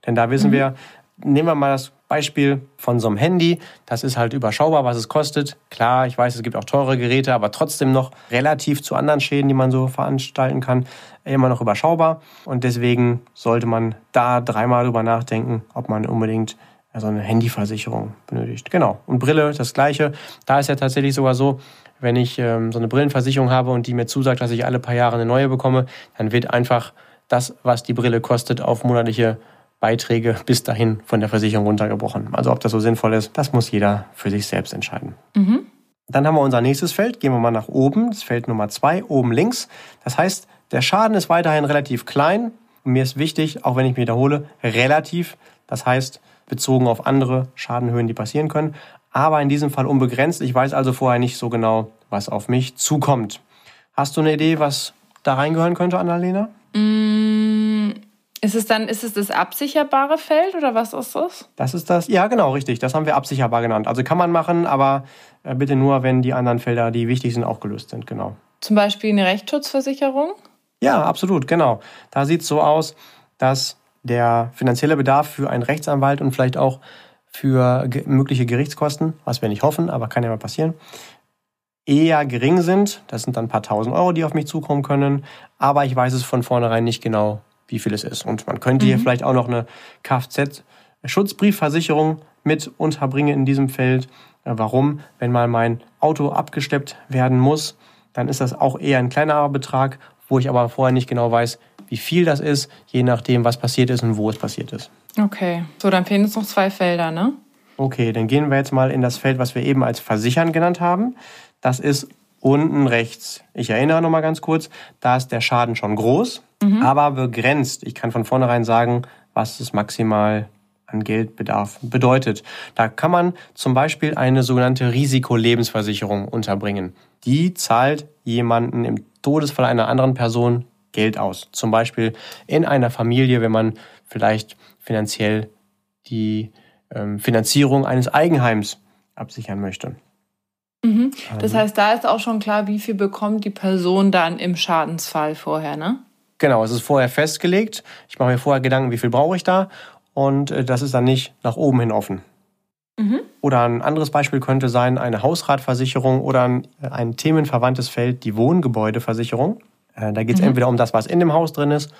Denn da wissen mhm. wir, nehmen wir mal das Beispiel von so einem Handy. Das ist halt überschaubar, was es kostet. Klar, ich weiß, es gibt auch teure Geräte, aber trotzdem noch relativ zu anderen Schäden, die man so veranstalten kann, immer noch überschaubar. Und deswegen sollte man da dreimal drüber nachdenken, ob man unbedingt so eine Handyversicherung benötigt. Genau. Und Brille, das gleiche. Da ist ja tatsächlich sogar so, wenn ich ähm, so eine Brillenversicherung habe und die mir zusagt, dass ich alle paar Jahre eine neue bekomme, dann wird einfach das, was die Brille kostet, auf monatliche Beiträge bis dahin von der Versicherung runtergebrochen. Also ob das so sinnvoll ist, das muss jeder für sich selbst entscheiden. Mhm. Dann haben wir unser nächstes Feld. Gehen wir mal nach oben. Das Feld Nummer zwei, oben links. Das heißt, der Schaden ist weiterhin relativ klein. Und mir ist wichtig, auch wenn ich mich wiederhole, relativ. Das heißt, bezogen auf andere Schadenhöhen, die passieren können. Aber in diesem Fall unbegrenzt. Ich weiß also vorher nicht so genau, was auf mich zukommt. Hast du eine Idee, was da reingehören könnte, Annalena? Mm, ist es dann, ist es das absicherbare Feld oder was ist das? Das ist das, ja genau, richtig. Das haben wir absicherbar genannt. Also kann man machen, aber äh, bitte nur, wenn die anderen Felder, die wichtig sind, auch gelöst sind, genau. Zum Beispiel eine Rechtsschutzversicherung? Ja, absolut, genau. Da sieht es so aus, dass der finanzielle Bedarf für einen Rechtsanwalt und vielleicht auch für mögliche Gerichtskosten, was wir nicht hoffen, aber kann ja mal passieren, eher gering sind. Das sind dann ein paar tausend Euro, die auf mich zukommen können. Aber ich weiß es von vornherein nicht genau, wie viel es ist. Und man könnte mhm. hier vielleicht auch noch eine Kfz-Schutzbriefversicherung mit unterbringen in diesem Feld. Warum? Wenn mal mein Auto abgesteppt werden muss, dann ist das auch eher ein kleinerer Betrag, wo ich aber vorher nicht genau weiß, wie viel das ist, je nachdem, was passiert ist und wo es passiert ist. Okay, so dann fehlen uns noch zwei Felder, ne? Okay, dann gehen wir jetzt mal in das Feld, was wir eben als Versichern genannt haben. Das ist unten rechts. Ich erinnere noch mal ganz kurz, da ist der Schaden schon groß, mhm. aber begrenzt. Ich kann von vornherein sagen, was es maximal an Geldbedarf bedeutet. Da kann man zum Beispiel eine sogenannte Risikolebensversicherung unterbringen. Die zahlt jemanden im Todesfall einer anderen Person Geld aus. Zum Beispiel in einer Familie, wenn man vielleicht finanziell die ähm, Finanzierung eines Eigenheims absichern möchte. Mhm. Das ähm. heißt, da ist auch schon klar, wie viel bekommt die Person dann im Schadensfall vorher, ne? Genau, es ist vorher festgelegt. Ich mache mir vorher Gedanken, wie viel brauche ich da und äh, das ist dann nicht nach oben hin offen. Mhm. Oder ein anderes Beispiel könnte sein eine Hausratversicherung oder ein, ein themenverwandtes Feld, die Wohngebäudeversicherung. Äh, da geht es mhm. entweder um das, was in dem Haus drin ist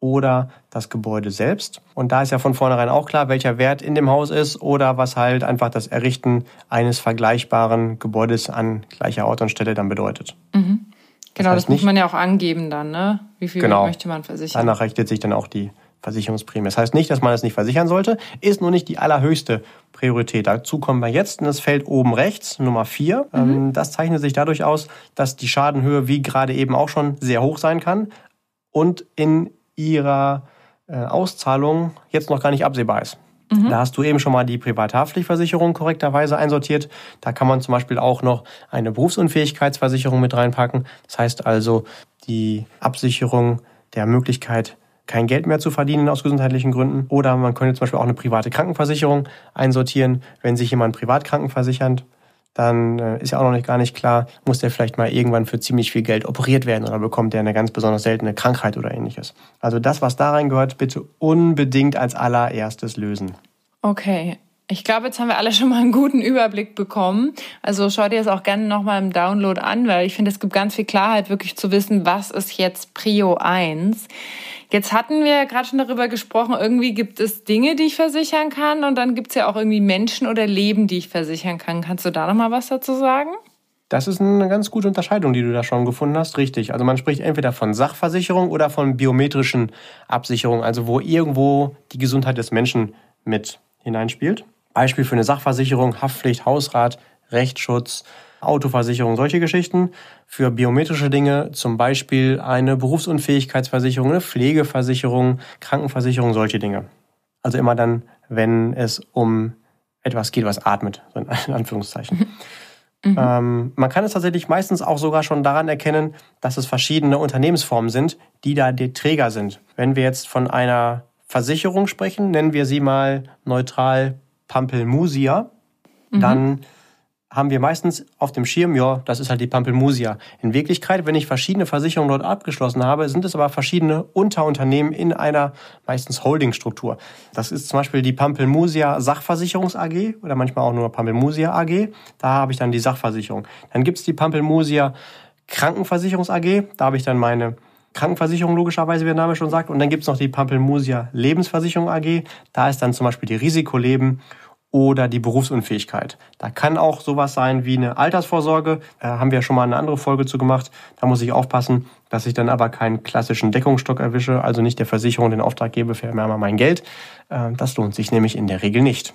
oder das Gebäude selbst. Und da ist ja von vornherein auch klar, welcher Wert in dem Haus ist oder was halt einfach das Errichten eines vergleichbaren Gebäudes an gleicher Ort und Stelle dann bedeutet. Mhm. Genau, das, heißt das muss man ja auch angeben dann, ne? Wie viel genau, möchte man versichern? Danach richtet sich dann auch die Versicherungsprämie. Das heißt nicht, dass man es nicht versichern sollte, ist nur nicht die allerhöchste Priorität. Dazu kommen wir jetzt in das Feld oben rechts, Nummer 4. Mhm. Ähm, das zeichnet sich dadurch aus, dass die Schadenhöhe, wie gerade eben auch schon, sehr hoch sein kann und in ihrer äh, Auszahlung jetzt noch gar nicht absehbar ist. Mhm. Da hast du eben schon mal die Privathaftpflichtversicherung korrekterweise einsortiert. Da kann man zum Beispiel auch noch eine Berufsunfähigkeitsversicherung mit reinpacken. Das heißt also die Absicherung der Möglichkeit, kein Geld mehr zu verdienen aus gesundheitlichen Gründen. Oder man könnte zum Beispiel auch eine private Krankenversicherung einsortieren, wenn sich jemand privat krankenversichernd dann äh, ist ja auch noch nicht gar nicht klar, muss der vielleicht mal irgendwann für ziemlich viel Geld operiert werden oder bekommt der eine ganz besonders seltene Krankheit oder ähnliches. Also das, was da reingehört, bitte unbedingt als allererstes lösen. Okay. Ich glaube, jetzt haben wir alle schon mal einen guten Überblick bekommen. Also schau dir das auch gerne nochmal im Download an, weil ich finde, es gibt ganz viel Klarheit, wirklich zu wissen, was ist jetzt Prio 1. Jetzt hatten wir gerade schon darüber gesprochen, irgendwie gibt es Dinge, die ich versichern kann und dann gibt es ja auch irgendwie Menschen oder Leben, die ich versichern kann. Kannst du da nochmal was dazu sagen? Das ist eine ganz gute Unterscheidung, die du da schon gefunden hast. Richtig. Also man spricht entweder von Sachversicherung oder von biometrischen Absicherungen, also wo irgendwo die Gesundheit des Menschen mit hineinspielt. Beispiel für eine Sachversicherung, Haftpflicht, Hausrat, Rechtsschutz, Autoversicherung, solche Geschichten. Für biometrische Dinge zum Beispiel eine Berufsunfähigkeitsversicherung, eine Pflegeversicherung, Krankenversicherung, solche Dinge. Also immer dann, wenn es um etwas geht, was atmet, so in Anführungszeichen. Mhm. Ähm, man kann es tatsächlich meistens auch sogar schon daran erkennen, dass es verschiedene Unternehmensformen sind, die da die Träger sind. Wenn wir jetzt von einer Versicherung sprechen, nennen wir sie mal neutral Pampelmusia, mhm. dann haben wir meistens auf dem Schirm, ja, das ist halt die Pampelmusia. In Wirklichkeit, wenn ich verschiedene Versicherungen dort abgeschlossen habe, sind es aber verschiedene Unterunternehmen in einer meistens Holdingstruktur. Das ist zum Beispiel die Pampelmusia Sachversicherungs AG oder manchmal auch nur Pampelmusia AG. Da habe ich dann die Sachversicherung. Dann gibt es die Pampelmusia Krankenversicherungs AG. Da habe ich dann meine Krankenversicherung logischerweise, wie der Name schon sagt. Und dann gibt es noch die Pampelmusia Lebensversicherung AG. Da ist dann zum Beispiel die Risikoleben oder die Berufsunfähigkeit. Da kann auch sowas sein wie eine Altersvorsorge. Da haben wir schon mal eine andere Folge zu gemacht. Da muss ich aufpassen, dass ich dann aber keinen klassischen Deckungsstock erwische, also nicht der Versicherung den Auftrag gebe, für mehr mal mein Geld. Ähm, das lohnt sich nämlich in der Regel nicht.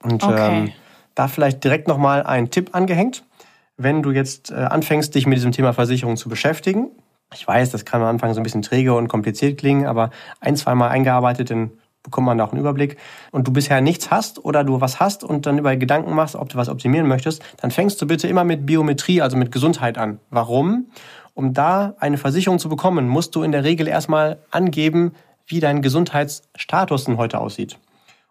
Und okay. ähm, da vielleicht direkt nochmal ein Tipp angehängt. Wenn du jetzt äh, anfängst, dich mit diesem Thema Versicherung zu beschäftigen, ich weiß, das kann am Anfang so ein bisschen träge und kompliziert klingen, aber ein, zwei Mal eingearbeitet, dann bekommt man da auch einen Überblick. Und du bisher nichts hast oder du was hast und dann über Gedanken machst, ob du was optimieren möchtest, dann fängst du bitte immer mit Biometrie, also mit Gesundheit an. Warum? Um da eine Versicherung zu bekommen, musst du in der Regel erstmal angeben, wie dein Gesundheitsstatus denn heute aussieht.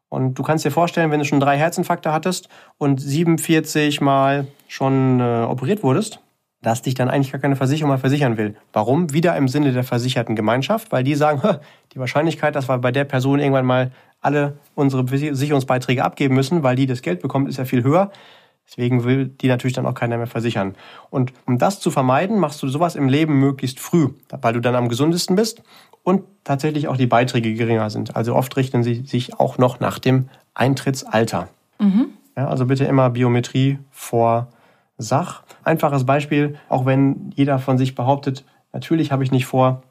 Und du kannst dir vorstellen, wenn du schon drei Herzinfarkte hattest und 47 Mal schon äh, operiert wurdest, dass dich dann eigentlich gar keine Versicherung mehr versichern will. Warum? Wieder im Sinne der versicherten Gemeinschaft, weil die sagen, die Wahrscheinlichkeit, dass wir bei der Person irgendwann mal alle unsere Versicherungsbeiträge abgeben müssen, weil die das Geld bekommt, ist ja viel höher. Deswegen will die natürlich dann auch keiner mehr versichern. Und um das zu vermeiden, machst du sowas im Leben möglichst früh, weil du dann am gesundesten bist und tatsächlich auch die Beiträge geringer sind. Also oft richten sie sich auch noch nach dem Eintrittsalter. Mhm. Ja, also bitte immer Biometrie vor Sach. Einfaches Beispiel, auch wenn jeder von sich behauptet, natürlich habe ich nicht vor,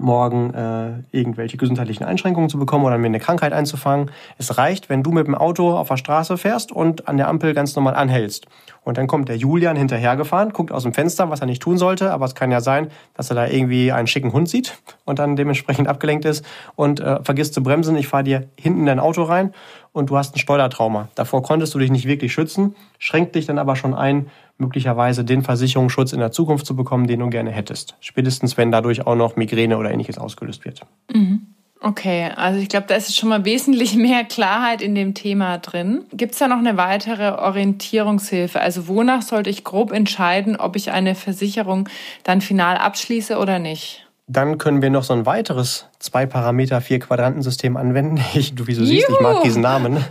morgen äh, irgendwelche gesundheitlichen Einschränkungen zu bekommen oder mir eine Krankheit einzufangen. Es reicht, wenn du mit dem Auto auf der Straße fährst und an der Ampel ganz normal anhältst. Und dann kommt der Julian hinterhergefahren, guckt aus dem Fenster, was er nicht tun sollte, aber es kann ja sein, dass er da irgendwie einen schicken Hund sieht und dann dementsprechend abgelenkt ist und äh, vergisst zu bremsen. Ich fahre dir hinten in dein Auto rein und du hast ein Steuertrauma. Davor konntest du dich nicht wirklich schützen, schränkt dich dann aber schon ein, möglicherweise den Versicherungsschutz in der Zukunft zu bekommen, den du gerne hättest. Spätestens, wenn dadurch auch noch Migräne oder ähnliches ausgelöst wird. Mhm. Okay, also ich glaube, da ist schon mal wesentlich mehr Klarheit in dem Thema drin. Gibt es da noch eine weitere Orientierungshilfe? Also wonach sollte ich grob entscheiden, ob ich eine Versicherung dann final abschließe oder nicht? Dann können wir noch so ein weiteres zwei Parameter, vier Quadrantensystem anwenden. Ich, du, wie du siehst, ich mag diesen Namen,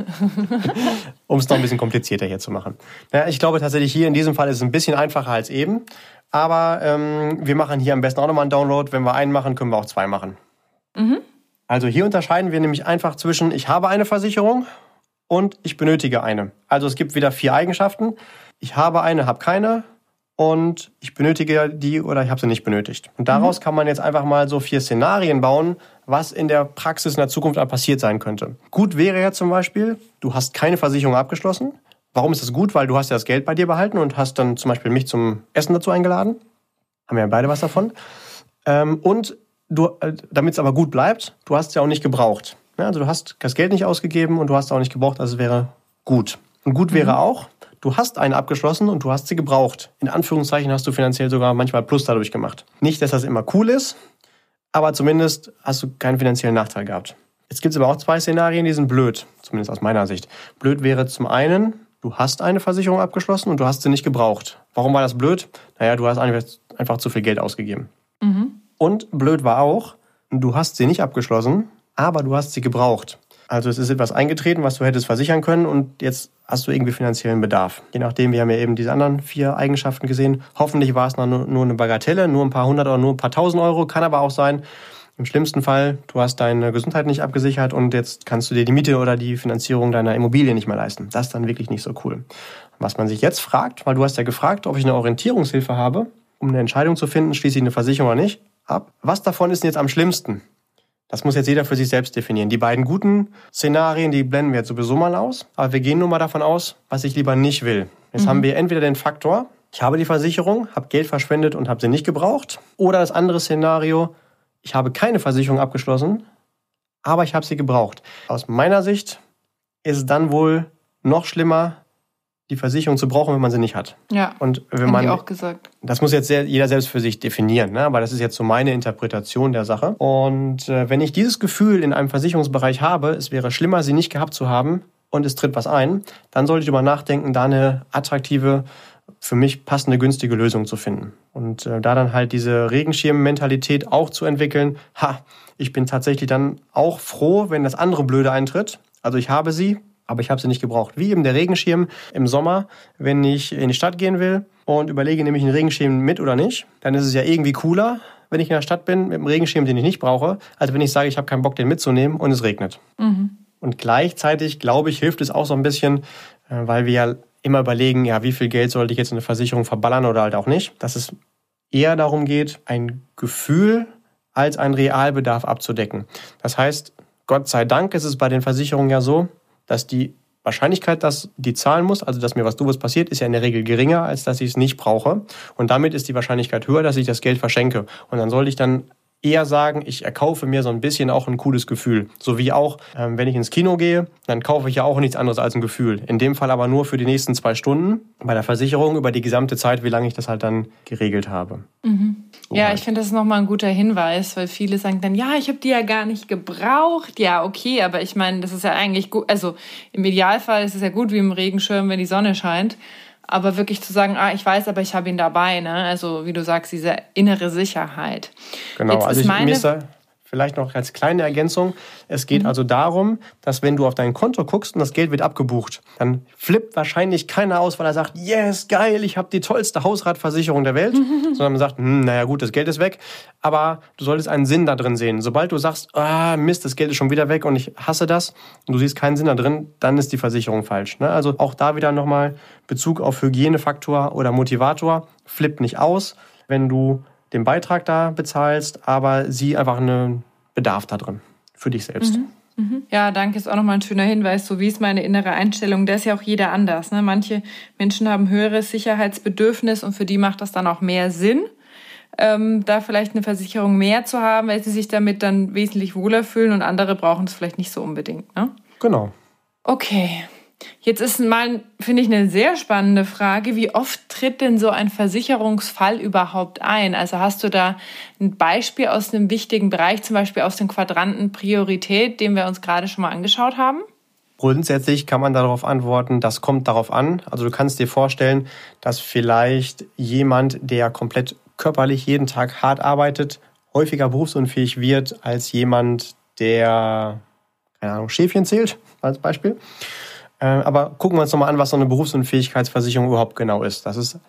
um es noch ein bisschen komplizierter hier zu machen. Ja, ich glaube tatsächlich hier in diesem Fall ist es ein bisschen einfacher als eben. Aber ähm, wir machen hier am besten auch nochmal einen Download. Wenn wir einen machen, können wir auch zwei machen. Mhm. Also hier unterscheiden wir nämlich einfach zwischen ich habe eine Versicherung und ich benötige eine. Also es gibt wieder vier Eigenschaften. Ich habe eine, habe keine und ich benötige die oder ich habe sie nicht benötigt. Und daraus mhm. kann man jetzt einfach mal so vier Szenarien bauen, was in der Praxis in der Zukunft passiert sein könnte. Gut wäre ja zum Beispiel, du hast keine Versicherung abgeschlossen. Warum ist das gut? Weil du hast ja das Geld bei dir behalten und hast dann zum Beispiel mich zum Essen dazu eingeladen. Haben wir ja beide was davon. Ähm, und du, äh, damit es aber gut bleibt, du hast es ja auch nicht gebraucht. also du hast das Geld nicht ausgegeben und du hast es auch nicht gebraucht, also es wäre gut. Und gut wäre mhm. auch, du hast eine abgeschlossen und du hast sie gebraucht. In Anführungszeichen hast du finanziell sogar manchmal Plus dadurch gemacht. Nicht, dass das immer cool ist, aber zumindest hast du keinen finanziellen Nachteil gehabt. Jetzt gibt es aber auch zwei Szenarien, die sind blöd, zumindest aus meiner Sicht. Blöd wäre zum einen, du hast eine Versicherung abgeschlossen und du hast sie nicht gebraucht. Warum war das blöd? Naja, du hast einfach zu viel Geld ausgegeben. Mhm. Und blöd war auch, du hast sie nicht abgeschlossen, aber du hast sie gebraucht. Also es ist etwas eingetreten, was du hättest versichern können und jetzt hast du irgendwie finanziellen Bedarf. Je nachdem, wir haben ja eben diese anderen vier Eigenschaften gesehen. Hoffentlich war es nur, nur eine Bagatelle, nur ein paar hundert oder nur ein paar tausend Euro. Kann aber auch sein, im schlimmsten Fall, du hast deine Gesundheit nicht abgesichert und jetzt kannst du dir die Miete oder die Finanzierung deiner Immobilie nicht mehr leisten. Das ist dann wirklich nicht so cool. Was man sich jetzt fragt, weil du hast ja gefragt, ob ich eine Orientierungshilfe habe, um eine Entscheidung zu finden, schließe ich eine Versicherung oder nicht, ab. Was davon ist denn jetzt am schlimmsten? Das muss jetzt jeder für sich selbst definieren. Die beiden guten Szenarien, die blenden wir jetzt sowieso mal aus. Aber wir gehen nur mal davon aus, was ich lieber nicht will. Jetzt mhm. haben wir entweder den Faktor, ich habe die Versicherung, habe Geld verschwendet und habe sie nicht gebraucht. Oder das andere Szenario, ich habe keine Versicherung abgeschlossen, aber ich habe sie gebraucht. Aus meiner Sicht ist es dann wohl noch schlimmer, die Versicherung zu brauchen, wenn man sie nicht hat. Ja. Und wenn man auch gesagt. Das muss jetzt jeder selbst für sich definieren, ne? aber das ist jetzt so meine Interpretation der Sache. Und äh, wenn ich dieses Gefühl in einem Versicherungsbereich habe, es wäre schlimmer, sie nicht gehabt zu haben und es tritt was ein, dann sollte ich darüber nachdenken, da eine attraktive für mich passende, günstige Lösung zu finden. Und äh, da dann halt diese Regenschirm-Mentalität auch zu entwickeln, ha, ich bin tatsächlich dann auch froh, wenn das andere Blöde eintritt. Also ich habe sie, aber ich habe sie nicht gebraucht. Wie eben der Regenschirm im Sommer, wenn ich in die Stadt gehen will und überlege, nehme ich einen Regenschirm mit oder nicht, dann ist es ja irgendwie cooler, wenn ich in der Stadt bin mit einem Regenschirm, den ich nicht brauche, als wenn ich sage, ich habe keinen Bock, den mitzunehmen und es regnet. Mhm. Und gleichzeitig, glaube ich, hilft es auch so ein bisschen, äh, weil wir ja immer überlegen, ja, wie viel Geld sollte ich jetzt in eine Versicherung verballern oder halt auch nicht. Dass es eher darum geht, ein Gefühl als einen Realbedarf abzudecken. Das heißt, Gott sei Dank ist es bei den Versicherungen ja so, dass die Wahrscheinlichkeit, dass die zahlen muss, also dass mir was Doofes passiert, ist ja in der Regel geringer, als dass ich es nicht brauche. Und damit ist die Wahrscheinlichkeit höher, dass ich das Geld verschenke. Und dann sollte ich dann eher sagen, ich erkaufe mir so ein bisschen auch ein cooles Gefühl. So wie auch, ähm, wenn ich ins Kino gehe, dann kaufe ich ja auch nichts anderes als ein Gefühl. In dem Fall aber nur für die nächsten zwei Stunden. Bei der Versicherung über die gesamte Zeit, wie lange ich das halt dann geregelt habe. Mhm. ja, halt. ich finde, das ist nochmal ein guter Hinweis, weil viele sagen dann, ja, ich habe die ja gar nicht gebraucht. Ja, okay, aber ich meine, das ist ja eigentlich gut. Also im Idealfall ist es ja gut wie im Regenschirm, wenn die Sonne scheint. Aber wirklich zu sagen, ah, ich weiß, aber ich habe ihn dabei, ne? Also wie du sagst, diese innere Sicherheit. Genau, Jetzt also ich, meine... mir ist da Vielleicht noch als kleine Ergänzung. Es geht mhm. also darum, dass wenn du auf dein Konto guckst und das Geld wird abgebucht, dann flippt wahrscheinlich keiner aus, weil er sagt, yes, geil, ich habe die tollste Hausratversicherung der Welt. Sondern man sagt, hm, naja gut, das Geld ist weg. Aber du solltest einen Sinn da drin sehen. Sobald du sagst, ah, Mist, das Geld ist schon wieder weg und ich hasse das und du siehst keinen Sinn da drin, dann ist die Versicherung falsch. Ne? Also auch da wieder nochmal Bezug auf Hygienefaktor oder Motivator. Flippt nicht aus, wenn du den Beitrag da bezahlst, aber sieh einfach einen Bedarf da drin für dich selbst. Mhm. mhm. Ja, danke, ist auch nochmal ein schöner Hinweis. So wie ist meine innere Einstellung? Da ist ja auch jeder anders. Ne? Manche Menschen haben höheres Sicherheitsbedürfnis und für die macht das dann auch mehr Sinn, ähm, da vielleicht eine Versicherung mehr zu haben, weil sie sich damit dann wesentlich wohler fühlen und andere brauchen es vielleicht nicht so unbedingt. Ne? Genau. Okay. Jetzt ist mal, finde ich, eine sehr spannende Frage. Wie oft tritt denn so ein Versicherungsfall überhaupt ein? Also hast du da ein Beispiel aus einem wichtigen Bereich, zum Beispiel aus dem Quadranten Priorität, den wir uns gerade schon mal angeschaut haben? Grundsätzlich kann man darauf antworten, das kommt darauf an. Also du kannst dir vorstellen, dass vielleicht jemand, der komplett körperlich jeden Tag hart arbeitet, häufiger berufsunfähig wird als jemand, der, keine Ahnung, Schäfchen zählt, als Beispiel. Äh, aber gucken wir uns nochmal an, was so eine Berufsunfähigkeitsversicherung überhaupt genau ist. Das ist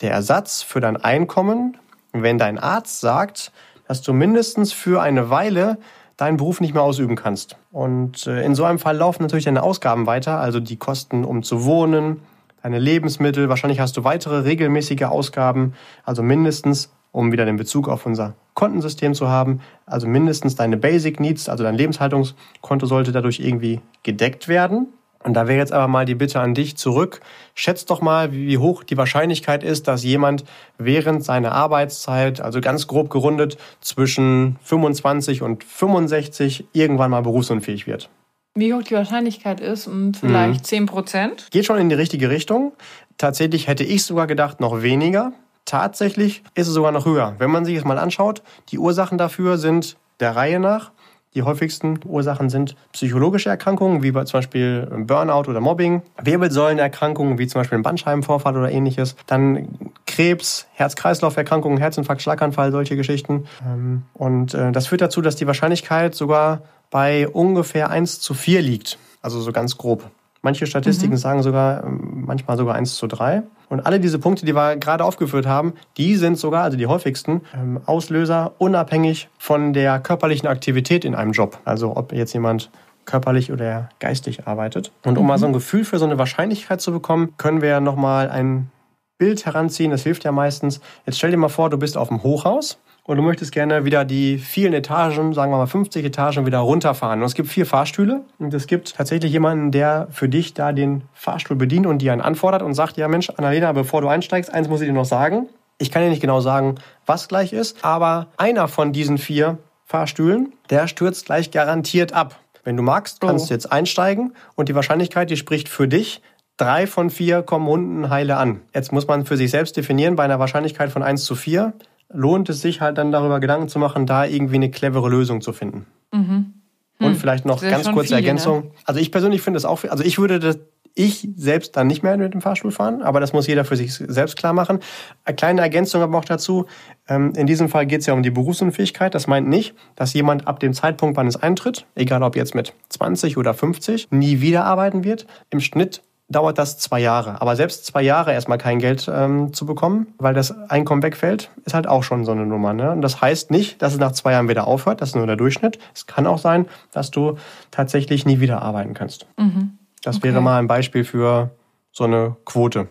der Ersatz für dein Einkommen, wenn dein Arzt sagt, dass du mindestens für eine Weile deinen Beruf nicht mehr ausüben kannst. Und äh, in so einem Fall laufen natürlich deine Ausgaben weiter, also die Kosten, um zu wohnen, deine Lebensmittel, wahrscheinlich hast du weitere regelmäßige Ausgaben, also mindestens, um wieder den Bezug auf unser Kontensystem zu haben, also mindestens deine Basic Needs, also dein Lebenshaltungskonto sollte dadurch irgendwie gedeckt werden. Und da wäre jetzt aber mal die Bitte an dich zurück. Schätz doch mal, wie hoch die Wahrscheinlichkeit ist, dass jemand während seiner Arbeitszeit, also ganz grob gerundet, zwischen 25 und 65 irgendwann mal berufsunfähig wird. Wie hoch die Wahrscheinlichkeit ist? Vielleicht mhm. 10 Prozent? Geht schon in die richtige Richtung. Tatsächlich hätte ich sogar gedacht, noch weniger. Tatsächlich ist es sogar noch höher. Wenn man sich es mal anschaut, die Ursachen dafür sind der Reihe nach Die häufigsten Ursachen sind psychologische Erkrankungen, wie zum Beispiel Burnout oder Mobbing, Wirbelsäulenerkrankungen, wie zum Beispiel ein Bandscheibenvorfall oder ähnliches, dann Krebs, Herz-Kreislauf-Erkrankungen, Herzinfarkt, Schlaganfall, solche Geschichten. Ähm, und äh, das führt dazu, dass die Wahrscheinlichkeit sogar bei ungefähr 1 zu 4 liegt. Also so ganz grob. Manche Statistiken mhm. sagen sogar ähm, manchmal sogar 1 zu 3. Und alle diese Punkte, die wir gerade aufgeführt haben, die sind sogar, also die häufigsten, ähm, Auslöser unabhängig von der körperlichen Aktivität in einem Job. Also ob jetzt jemand körperlich oder geistig arbeitet. Und um mhm. mal so ein Gefühl für so eine Wahrscheinlichkeit zu bekommen, können wir ja nochmal ein Bild heranziehen. Das hilft ja meistens. Jetzt stell dir mal vor, du bist auf dem Hochhaus und du möchtest gerne wieder die vielen Etagen, sagen wir mal 50 Etagen, wieder runterfahren. Und es gibt vier Fahrstühle und es gibt tatsächlich jemanden, der für dich da den Fahrstuhl bedient und dir einen anfordert und sagt, ja Mensch, Annalena, bevor du einsteigst, eins muss ich dir noch sagen. Ich kann dir nicht genau sagen, was gleich ist, aber einer von diesen vier Fahrstühlen, der stürzt gleich garantiert ab. Wenn du magst, kannst oh. du jetzt einsteigen und die Wahrscheinlichkeit, die spricht für dich. Drei von vier kommen unten heile an. Jetzt muss man für sich selbst definieren, bei einer Wahrscheinlichkeit von 1 zu 4 lohnt es sich halt dann darüber Gedanken zu machen, da irgendwie eine clevere Lösung zu finden. Mhm. Hm. Und vielleicht noch ganz kurze viele, Ergänzung. Ne? Also ich persönlich finde das auch, also ich würde das, ich selbst dann nicht mehr mit dem Fahrstuhl fahren, aber das muss jeder für sich selbst klar machen. Eine kleine Ergänzung aber auch dazu. Ähm, in diesem Fall geht es ja um die Berufsunfähigkeit. Das meint nicht, dass jemand ab dem Zeitpunkt, wann es eintritt, egal ob jetzt mit 20 oder 50, nie wieder arbeiten wird. Im Schnitt dauert das zwei Jahre. Aber selbst zwei Jahre erstmal kein Geld ähm, zu bekommen, weil das Einkommen wegfällt, ist halt auch schon so eine Nummer. Ne? Und das heißt nicht, dass es nach zwei Jahren wieder aufhört. Das ist nur der Durchschnitt. Es kann auch sein, dass du tatsächlich nie wieder arbeiten kannst. Mhm. Das okay. wäre mal ein Beispiel für so eine Quote.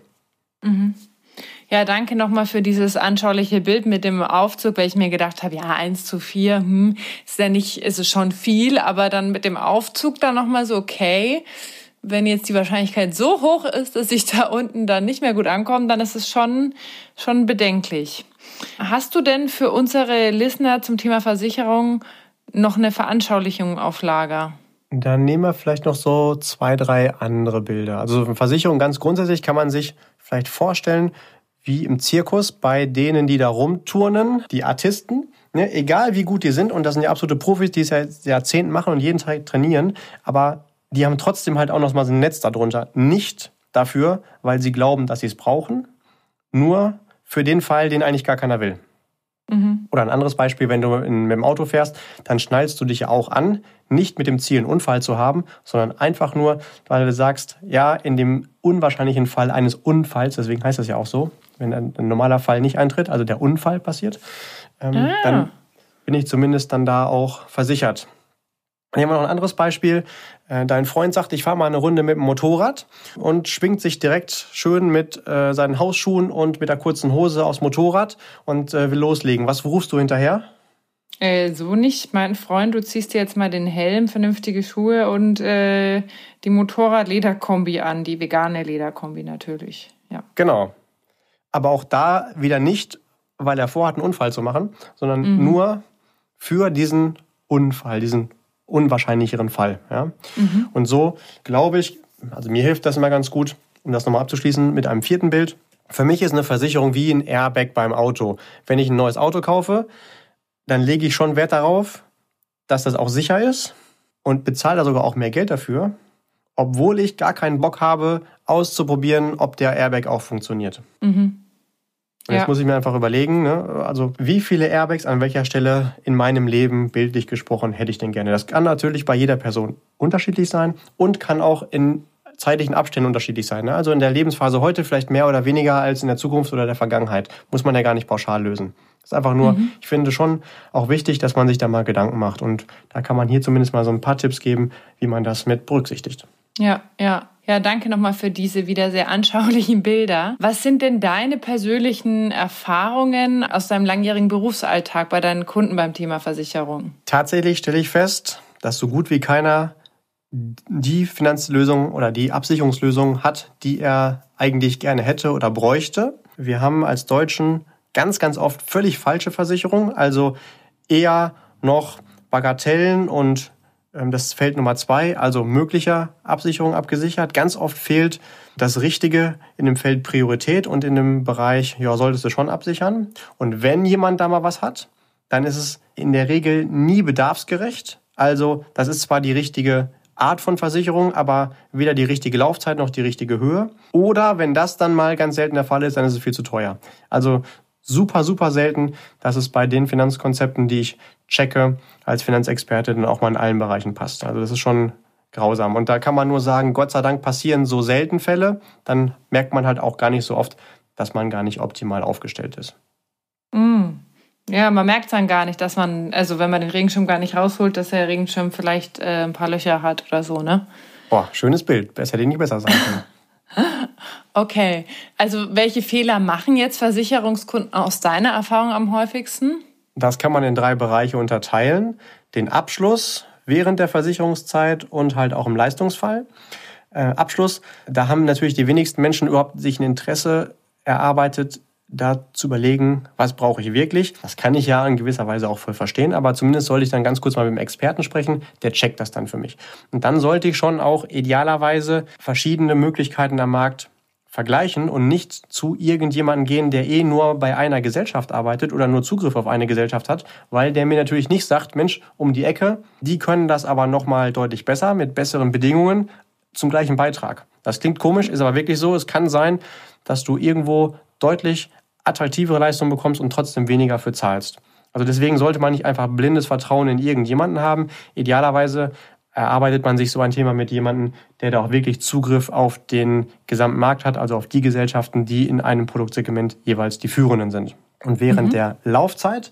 Mhm. Ja, danke nochmal für dieses anschauliche Bild mit dem Aufzug, weil ich mir gedacht habe, ja, eins zu vier, hm, ist ja nicht, ist es schon viel, aber dann mit dem Aufzug dann nochmal so, okay, wenn jetzt die Wahrscheinlichkeit so hoch ist, dass ich da unten dann nicht mehr gut ankomme, dann ist es schon, schon bedenklich. Hast du denn für unsere Listener zum Thema Versicherung noch eine Veranschaulichung auf Lager? Dann nehmen wir vielleicht noch so zwei, drei andere Bilder. Also Versicherung ganz grundsätzlich kann man sich vielleicht vorstellen, wie im Zirkus bei denen, die da rumturnen, die Artisten. Ne, egal wie gut die sind, und das sind ja absolute Profis, die es ja Jahrzehnten machen und jeden Tag trainieren, aber die haben trotzdem halt auch noch mal so ein Netz darunter. Nicht dafür, weil sie glauben, dass sie es brauchen, nur für den Fall, den eigentlich gar keiner will. Mhm. Oder ein anderes Beispiel, wenn du in, mit dem Auto fährst, dann schnallst du dich ja auch an, nicht mit dem Ziel, einen Unfall zu haben, sondern einfach nur, weil du sagst, ja, in dem unwahrscheinlichen Fall eines Unfalls, deswegen heißt das ja auch so, wenn ein, ein normaler Fall nicht eintritt, also der Unfall passiert, ähm, ah. dann bin ich zumindest dann da auch versichert. Dann haben wir noch ein anderes Beispiel. Äh, dein Freund sagt, ich fahre mal eine Runde mit dem Motorrad und schwingt sich direkt schön mit äh, seinen Hausschuhen und mit der kurzen Hose aufs Motorrad und äh, will loslegen. Was rufst du hinterher? Äh, so nicht, mein Freund. Du ziehst dir jetzt mal den Helm, vernünftige Schuhe und die Motorrad-Lederkombi an, die vegane Lederkombi natürlich. Ja. Genau. Aber auch da wieder nicht, weil er vorhat, einen Unfall zu machen, sondern mhm. nur für diesen Unfall, diesen unwahrscheinlicheren Fall. Ja? Mhm. Und so glaube ich, also mir hilft das immer ganz gut, um das nochmal abzuschließen, mit einem vierten Bild. Für mich ist eine Versicherung wie ein Airbag beim Auto. Wenn ich ein neues Auto kaufe, dann lege ich schon Wert darauf, dass das auch sicher ist und bezahle da sogar auch mehr Geld dafür, obwohl ich gar keinen Bock habe, auszuprobieren, ob der Airbag auch funktioniert. Mhm. Jetzt muss ich mir einfach überlegen, ne, also wie viele Airbags an welcher Stelle in meinem Leben, bildlich gesprochen, hätte ich denn gerne. Das kann natürlich bei jeder Person unterschiedlich sein und kann auch in zeitlichen Abständen unterschiedlich sein. Ne? Also in der Lebensphase heute vielleicht mehr oder weniger als in der Zukunft oder der Vergangenheit. Muss man ja gar nicht pauschal lösen. Das ist einfach nur, mhm. ich finde schon auch wichtig, dass man sich da mal Gedanken macht. Und da kann man hier zumindest mal so ein paar Tipps geben, wie man das mit berücksichtigt. Ja, ja. Ja, danke nochmal für diese wieder sehr anschaulichen Bilder. Was sind denn deine persönlichen Erfahrungen aus deinem langjährigen Berufsalltag bei deinen Kunden beim Thema Versicherung? Tatsächlich stelle ich fest, dass so gut wie keiner die Finanzlösung oder die Absicherungslösung hat, die er eigentlich gerne hätte oder bräuchte. Wir haben als Deutschen ganz, ganz oft völlig falsche Versicherungen, also eher noch Bagatellen und das Feld Nummer zwei, also möglicher Absicherung abgesichert. Ganz oft fehlt das Richtige in dem Feld Priorität und in dem Bereich, ja, solltest du schon absichern. Und wenn jemand da mal was hat, dann ist es in der Regel nie bedarfsgerecht. Also das ist zwar die richtige Art von Versicherung, aber weder die richtige Laufzeit noch die richtige Höhe. Oder wenn das dann mal ganz selten der Fall ist, dann ist es viel zu teuer. Also super, super selten, dass es bei den Finanzkonzepten, die ich checke als Finanzexperte, dann auch mal in allen Bereichen passt. Also das ist schon grausam. Und da kann man nur sagen, Gott sei Dank passieren so selten Fälle, dann merkt man halt auch gar nicht so oft, dass man gar nicht optimal aufgestellt ist. Mm. Ja, man merkt dann gar nicht, dass man, also wenn man den Regenschirm gar nicht rausholt, dass der Regenschirm vielleicht äh, ein paar Löcher hat oder so, ne? Boah, schönes Bild. Besser hätte nicht besser sein können. okay, also welche Fehler machen jetzt Versicherungskunden aus deiner Erfahrung am häufigsten? Das kann man in drei Bereiche unterteilen. Den Abschluss während der Versicherungszeit und halt auch im Leistungsfall. Äh, Abschluss, da haben natürlich die wenigsten Menschen überhaupt sich ein Interesse erarbeitet, da zu überlegen, was brauche ich wirklich. Das kann ich ja in gewisser Weise auch voll verstehen, aber zumindest sollte ich dann ganz kurz mal mit dem Experten sprechen, der checkt das dann für mich. Und dann sollte ich schon auch idealerweise verschiedene Möglichkeiten am Markt vergleichen und nicht zu irgendjemandem gehen, der eh nur bei einer Gesellschaft arbeitet oder nur Zugriff auf eine Gesellschaft hat, weil der mir natürlich nicht sagt, Mensch, um die Ecke, die können das aber nochmal deutlich besser mit besseren Bedingungen zum gleichen Beitrag. Das klingt komisch, ist aber wirklich so. Es kann sein, dass du irgendwo deutlich attraktivere Leistungen bekommst und trotzdem weniger für zahlst. Also deswegen sollte man nicht einfach blindes Vertrauen in irgendjemanden haben. Idealerweise erarbeitet man sich so ein Thema mit jemandem, der da auch wirklich Zugriff auf den gesamten Markt hat, also auf die Gesellschaften, die in einem Produktsegment jeweils die führenden sind. Und während mhm. der Laufzeit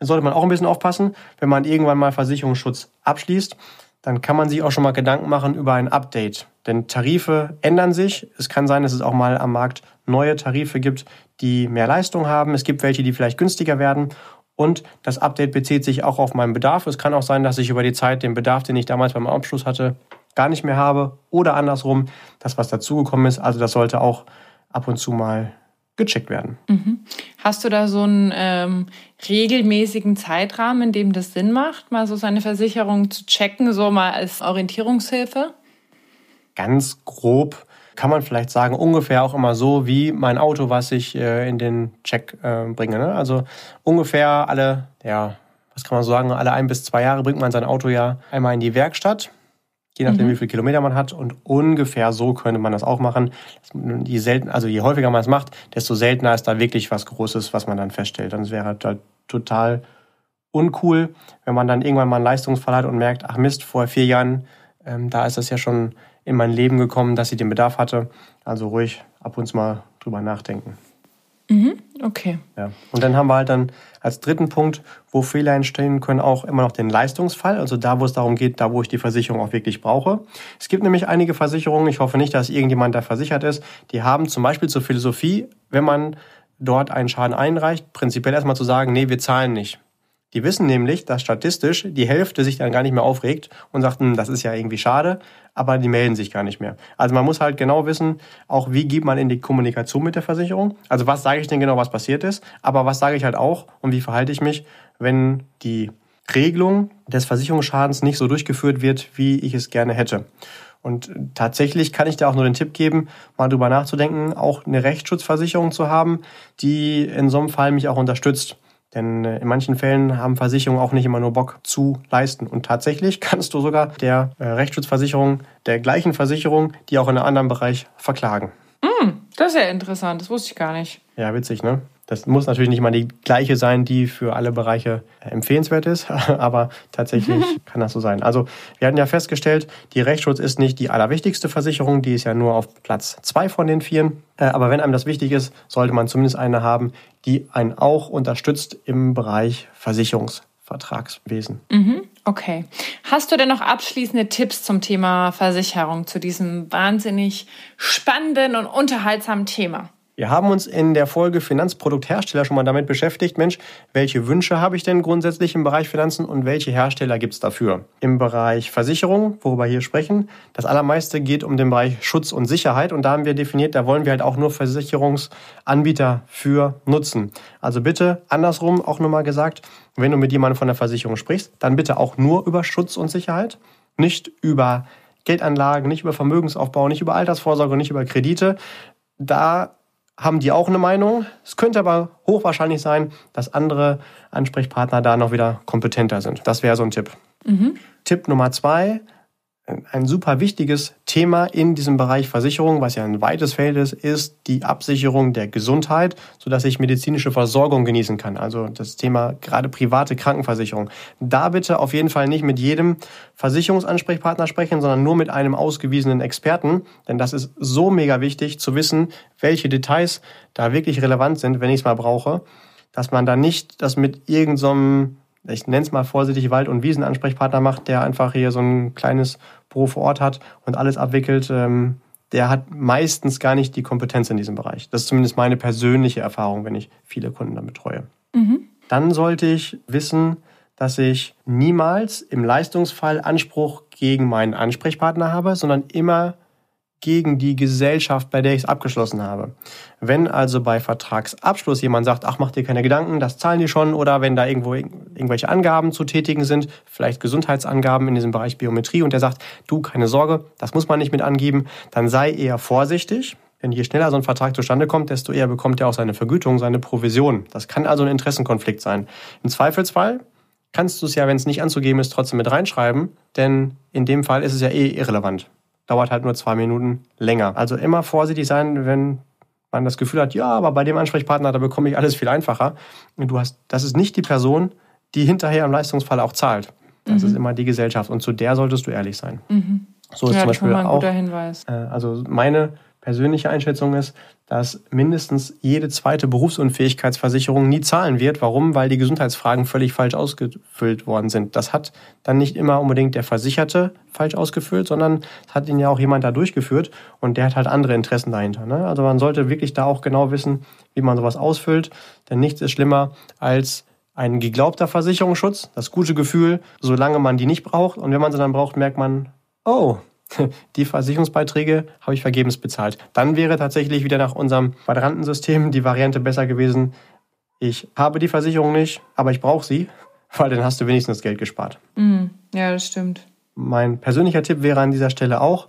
sollte man auch ein bisschen aufpassen, wenn man irgendwann mal Versicherungsschutz abschließt, dann kann man sich auch schon mal Gedanken machen über ein Update. Denn Tarife ändern sich. Es kann sein, dass es auch mal am Markt neue Tarife gibt, die mehr Leistung haben. Es gibt welche, die vielleicht günstiger werden. Und das Update bezieht sich auch auf meinen Bedarf. Es kann auch sein, dass ich über die Zeit den Bedarf, den ich damals beim Abschluss hatte, gar nicht mehr habe. Oder andersrum, das, was dazugekommen ist. Also das sollte auch ab und zu mal gecheckt werden. Mhm. Hast du da so einen ähm, regelmäßigen Zeitrahmen, in dem das Sinn macht, mal so seine Versicherung zu checken, so mal als Orientierungshilfe? Ganz grob kann man vielleicht sagen, ungefähr auch immer so wie mein Auto, was ich äh, in den Check äh, bringe. Ne? Also ungefähr alle, ja, was kann man so sagen, alle ein bis zwei Jahre bringt man sein Auto ja einmal in die Werkstatt, je nachdem, mhm. wie viele Kilometer man hat. Und ungefähr so könnte man das auch machen. Je selten, also je häufiger man es macht, desto seltener ist da wirklich was Großes, was man dann feststellt. Dann wäre halt, halt total uncool, wenn man dann irgendwann mal einen Leistungsfall hat und merkt, ach Mist, vor vier Jahren, ähm, da ist das ja schon in mein Leben gekommen, dass ich den Bedarf hatte. Also ruhig ab und zu mal drüber nachdenken. Mhm, okay. Ja. Und dann haben wir halt dann als dritten Punkt, wo Fehler entstehen können, auch immer noch den Leistungsfall. Also da, wo es darum geht, da, wo ich die Versicherung auch wirklich brauche. Es gibt nämlich einige Versicherungen, ich hoffe nicht, dass irgendjemand da versichert ist, die haben zum Beispiel zur Philosophie, wenn man dort einen Schaden einreicht, prinzipiell erstmal zu sagen, nee, wir zahlen nicht. Die wissen nämlich, dass statistisch die Hälfte sich dann gar nicht mehr aufregt und sagt, hm, das ist ja irgendwie schade, aber die melden sich gar nicht mehr. Also man muss halt genau wissen, auch wie geht man in die Kommunikation mit der Versicherung. Also was sage ich denn genau, was passiert ist, aber was sage ich halt auch und wie verhalte ich mich, wenn die Regelung des Versicherungsschadens nicht so durchgeführt wird, wie ich es gerne hätte. Und tatsächlich kann ich da auch nur den Tipp geben, mal drüber nachzudenken, auch eine Rechtsschutzversicherung zu haben, die in so einem Fall mich auch unterstützt. Denn äh, in manchen Fällen haben Versicherungen auch nicht immer nur Bock zu leisten. Und tatsächlich kannst du sogar der äh, Rechtsschutzversicherung, der gleichen Versicherung, die auch in einem anderen Bereich verklagen. Mm, das ist ja interessant, das wusste ich gar nicht. Ja, witzig, ne? Das muss natürlich nicht mal die gleiche sein, die für alle Bereiche empfehlenswert ist, aber tatsächlich kann das so sein. Also wir hatten ja festgestellt, die Rechtsschutz ist nicht die allerwichtigste Versicherung, die ist ja nur auf Platz zwei von den vier. Äh, aber wenn einem das wichtig ist, sollte man zumindest eine haben, die einen auch unterstützt im Bereich Versicherungsvertragswesen. Mhm. Okay. Hast du denn noch abschließende Tipps zum Thema Versicherung, zu diesem wahnsinnig spannenden und unterhaltsamen Thema? Wir haben uns in der Folge Finanzprodukthersteller schon mal damit beschäftigt, Mensch, welche Wünsche habe ich denn grundsätzlich im Bereich Finanzen und welche Hersteller gibt es dafür? Im Bereich Versicherung, worüber wir hier sprechen, das allermeiste geht um den Bereich Schutz und Sicherheit und da haben wir definiert, da wollen wir halt auch nur Versicherungsanbieter für nutzen. Also bitte andersrum auch nochmal gesagt, wenn du mit jemandem von der Versicherung sprichst, dann bitte auch nur über Schutz und Sicherheit, nicht über Geldanlagen, nicht über Vermögensaufbau, nicht über Altersvorsorge, nicht über Kredite. Da haben die auch eine Meinung. Es könnte aber hochwahrscheinlich sein, dass andere Ansprechpartner da noch wieder kompetenter sind. Das wäre so ein Tipp. Mhm. Tipp Nummer zwei, ein super wichtiges Thema in diesem Bereich Versicherung, was ja ein weites Feld ist, ist die Absicherung der Gesundheit, sodass ich medizinische Versorgung genießen kann. Also das Thema gerade private Krankenversicherung. Da bitte auf jeden Fall nicht mit jedem Versicherungsansprechpartner sprechen, sondern nur mit einem ausgewiesenen Experten, denn das ist so mega wichtig zu wissen, welche Details da wirklich relevant sind, wenn ich es mal brauche, dass man da nicht das mit irgendeinem so ich nenne es mal vorsichtig, Wald- und Wiesenansprechpartner macht, der einfach hier so ein kleines Büro vor Ort hat und alles abwickelt, ähm, der hat meistens gar nicht die Kompetenz in diesem Bereich. Das ist zumindest meine persönliche Erfahrung, wenn ich viele Kunden dann betreue. Mhm. Dann sollte ich wissen, dass ich niemals im Leistungsfall Anspruch gegen meinen Ansprechpartner habe, sondern immer gegen die Gesellschaft, bei der ich es abgeschlossen habe. Wenn also bei Vertragsabschluss jemand sagt, ach, mach dir keine Gedanken, das zahlen die schon, oder wenn da irgendwo irgendwelche Angaben zu tätigen sind, vielleicht Gesundheitsangaben in diesem Bereich Biometrie, und der sagt, du, keine Sorge, das muss man nicht mit angeben, dann sei eher vorsichtig. Denn je schneller so ein Vertrag zustande kommt, desto eher bekommt er auch seine Vergütung, seine Provision. Das kann also ein Interessenkonflikt sein. Im Zweifelsfall kannst du es ja, wenn es nicht anzugeben ist, trotzdem mit reinschreiben, denn in dem Fall ist es ja eh irrelevant dauert halt nur zwei Minuten länger. Also immer vorsichtig sein, wenn man das Gefühl hat, ja, aber bei dem Ansprechpartner, da bekomme ich alles viel einfacher. Und du hast, das ist nicht die Person, die hinterher im Leistungsfall auch zahlt. Das mhm. ist immer die Gesellschaft und zu der solltest du ehrlich sein. Mhm. So ist ja, zum Beispiel auch. Äh, also meine persönliche Einschätzung ist, dass mindestens jede zweite Berufsunfähigkeitsversicherung nie zahlen wird. Warum? Weil die Gesundheitsfragen völlig falsch ausgefüllt worden sind. Das hat dann nicht immer unbedingt der Versicherte falsch ausgefüllt, sondern es hat ihn ja auch jemand da durchgeführt und der hat halt andere Interessen dahinter. Ne? Also man sollte wirklich da auch genau wissen, wie man sowas ausfüllt, denn nichts ist schlimmer als ein geglaubter Versicherungsschutz, das gute Gefühl, solange man die nicht braucht und wenn man sie dann braucht, merkt man, oh, die Versicherungsbeiträge habe ich vergebens bezahlt. Dann wäre tatsächlich wieder nach unserem Quadrantensystem die Variante besser gewesen, ich habe die Versicherung nicht, aber ich brauche sie, weil dann hast du wenigstens Geld gespart. Mm, ja, das stimmt. Mein persönlicher Tipp wäre an dieser Stelle auch,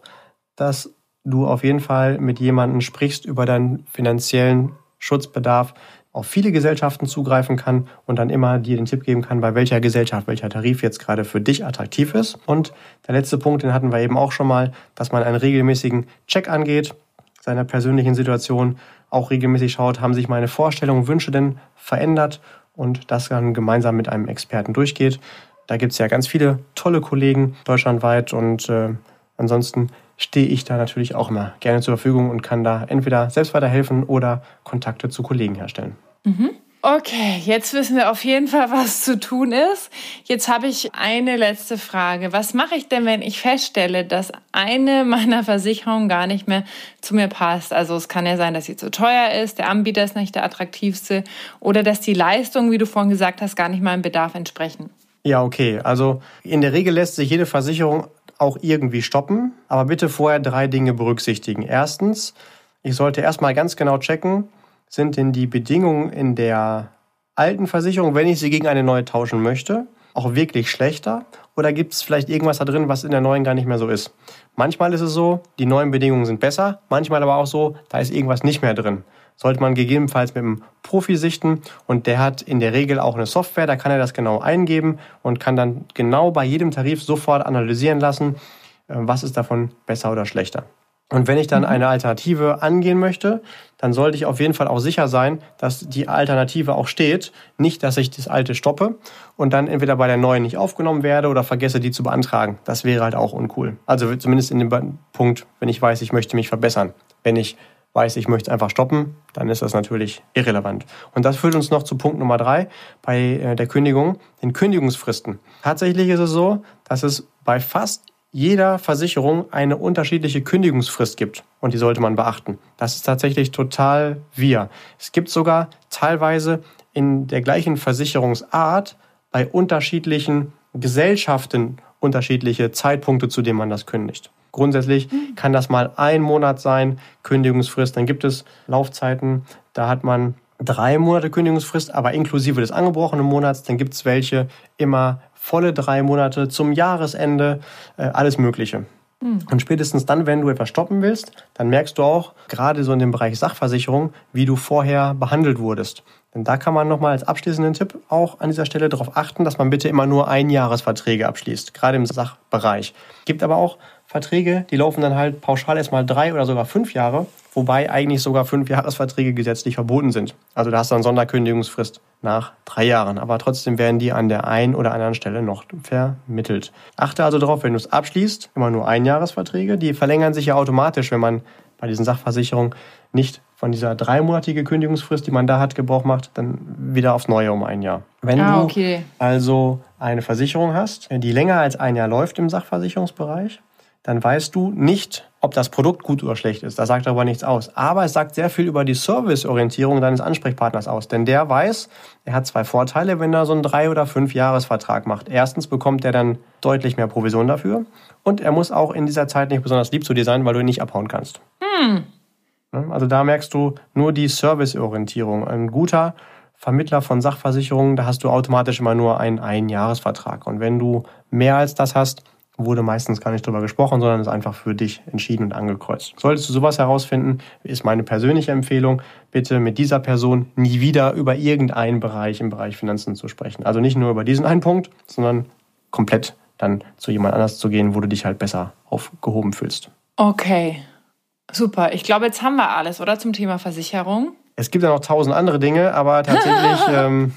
dass du auf jeden Fall mit jemandem sprichst über deinen finanziellen Schutzbedarf, auf viele Gesellschaften zugreifen kann und dann immer dir den Tipp geben kann, bei welcher Gesellschaft, welcher Tarif jetzt gerade für dich attraktiv ist. Und der letzte Punkt, den hatten wir eben auch schon mal, dass man einen regelmäßigen Check angeht, seiner persönlichen Situation, auch regelmäßig schaut, haben sich meine Vorstellungen, Wünsche denn verändert und das dann gemeinsam mit einem Experten durchgeht. Da gibt es ja ganz viele tolle Kollegen deutschlandweit und äh, ansonsten stehe ich da natürlich auch immer gerne zur Verfügung und kann da entweder selbst weiterhelfen oder Kontakte zu Kollegen herstellen. Mhm. Okay, jetzt wissen wir auf jeden Fall, was zu tun ist. Jetzt habe ich eine letzte Frage. Was mache ich denn, wenn ich feststelle, dass eine meiner Versicherungen gar nicht mehr zu mir passt? Also es kann ja sein, dass sie zu teuer ist, der Anbieter ist nicht der attraktivste oder dass die Leistungen, wie du vorhin gesagt hast, gar nicht meinem Bedarf entsprechen. Ja, okay. Also in der Regel lässt sich jede Versicherung auch irgendwie stoppen, aber bitte vorher drei Dinge berücksichtigen. Erstens, ich sollte erstmal ganz genau checken, sind denn die Bedingungen in der alten Versicherung, wenn ich sie gegen eine neue tauschen möchte, auch wirklich schlechter? Oder gibt es vielleicht irgendwas da drin, was in der neuen gar nicht mehr so ist? Manchmal ist es so, die neuen Bedingungen sind besser, manchmal aber auch so, da ist irgendwas nicht mehr drin sollte man gegebenenfalls mit einem Profi sichten und der hat in der Regel auch eine Software, da kann er das genau eingeben und kann dann genau bei jedem Tarif sofort analysieren lassen, äh, was ist davon besser oder schlechter. Und wenn ich dann mhm. eine Alternative angehen möchte, dann sollte ich auf jeden Fall auch sicher sein, dass die Alternative auch steht. Nicht, dass ich das alte stoppe und dann entweder bei der neuen nicht aufgenommen werde oder vergesse, die zu beantragen. Das wäre halt auch uncool. Also zumindest in dem Punkt, wenn ich weiß, ich möchte mich verbessern. Wenn ich weiß, ich möchte es einfach stoppen, dann ist das natürlich irrelevant. Und das führt uns noch zu Punkt Nummer drei bei äh, der Kündigung, den Kündigungsfristen. Tatsächlich ist es so, dass es bei fast jeder Versicherung eine unterschiedliche Kündigungsfrist gibt und die sollte man beachten. Das ist tatsächlich total wir. Es gibt sogar teilweise in der gleichen Versicherungsart bei unterschiedlichen Gesellschaften unterschiedliche Zeitpunkte, zu denen man das kündigt. Grundsätzlich kann das mal ein Monat sein, Kündigungsfrist. Dann gibt es Laufzeiten, da hat man drei Monate Kündigungsfrist, aber inklusive des angebrochenen Monats. Dann gibt es welche immer volle drei Monate zum Jahresende, äh, alles Mögliche. Mhm. Und spätestens dann, wenn du etwas stoppen willst, dann merkst du auch, gerade so in dem Bereich Sachversicherung, wie du vorher behandelt wurdest. Denn da kann man nochmal als abschließenden Tipp auch an dieser Stelle darauf achten, dass man bitte immer nur Einjahresverträge abschließt, gerade im Sachbereich. Gibt aber auch Verträge, die laufen dann halt pauschal erstmal drei oder sogar fünf Jahre, wobei eigentlich sogar fünf Jahresverträge gesetzlich verboten sind. Also da hast du eine Sonderkündigungsfrist nach drei Jahren. Aber trotzdem werden die an der einen oder anderen Stelle noch vermittelt. Achte also darauf, wenn du es abschließt, immer nur Einjahresverträge. Die verlängern sich ja automatisch, wenn man bei diesen Sachversicherungen nicht von dieser dreimonatige Kündigungsfrist, die man da hat, Gebrauch macht, dann wieder aufs Neue um ein Jahr. Wenn ah, okay. du also eine Versicherung hast, die länger als ein Jahr läuft im Sachversicherungsbereich, dann weißt du nicht, ob das Produkt gut oder schlecht ist. Das sagt aber nichts aus. Aber es sagt sehr viel über die Serviceorientierung deines Ansprechpartners aus. Denn der weiß, er hat zwei Vorteile, wenn er so einen drei- oder fünf Jahresvertrag macht. Erstens bekommt er dann deutlich mehr Provision dafür. Und er muss auch in dieser Zeit nicht besonders lieb zu dir sein, weil du ihn nicht abhauen kannst. Hm. Also da merkst du nur die Serviceorientierung. Ein guter Vermittler von Sachversicherungen, da hast du automatisch immer nur einen Einjahresvertrag. Und wenn du mehr als das hast, wurde meistens gar nicht drüber gesprochen, sondern ist einfach für dich entschieden und angekreuzt. Solltest du sowas herausfinden, ist meine persönliche Empfehlung, bitte mit dieser Person nie wieder über irgendeinen Bereich im Bereich Finanzen zu sprechen. Also nicht nur über diesen einen Punkt, sondern komplett dann zu jemand anders zu gehen, wo du dich halt besser aufgehoben fühlst. Okay. Super, ich glaube, jetzt haben wir alles, oder zum Thema Versicherung? Es gibt ja noch tausend andere Dinge, aber tatsächlich ähm,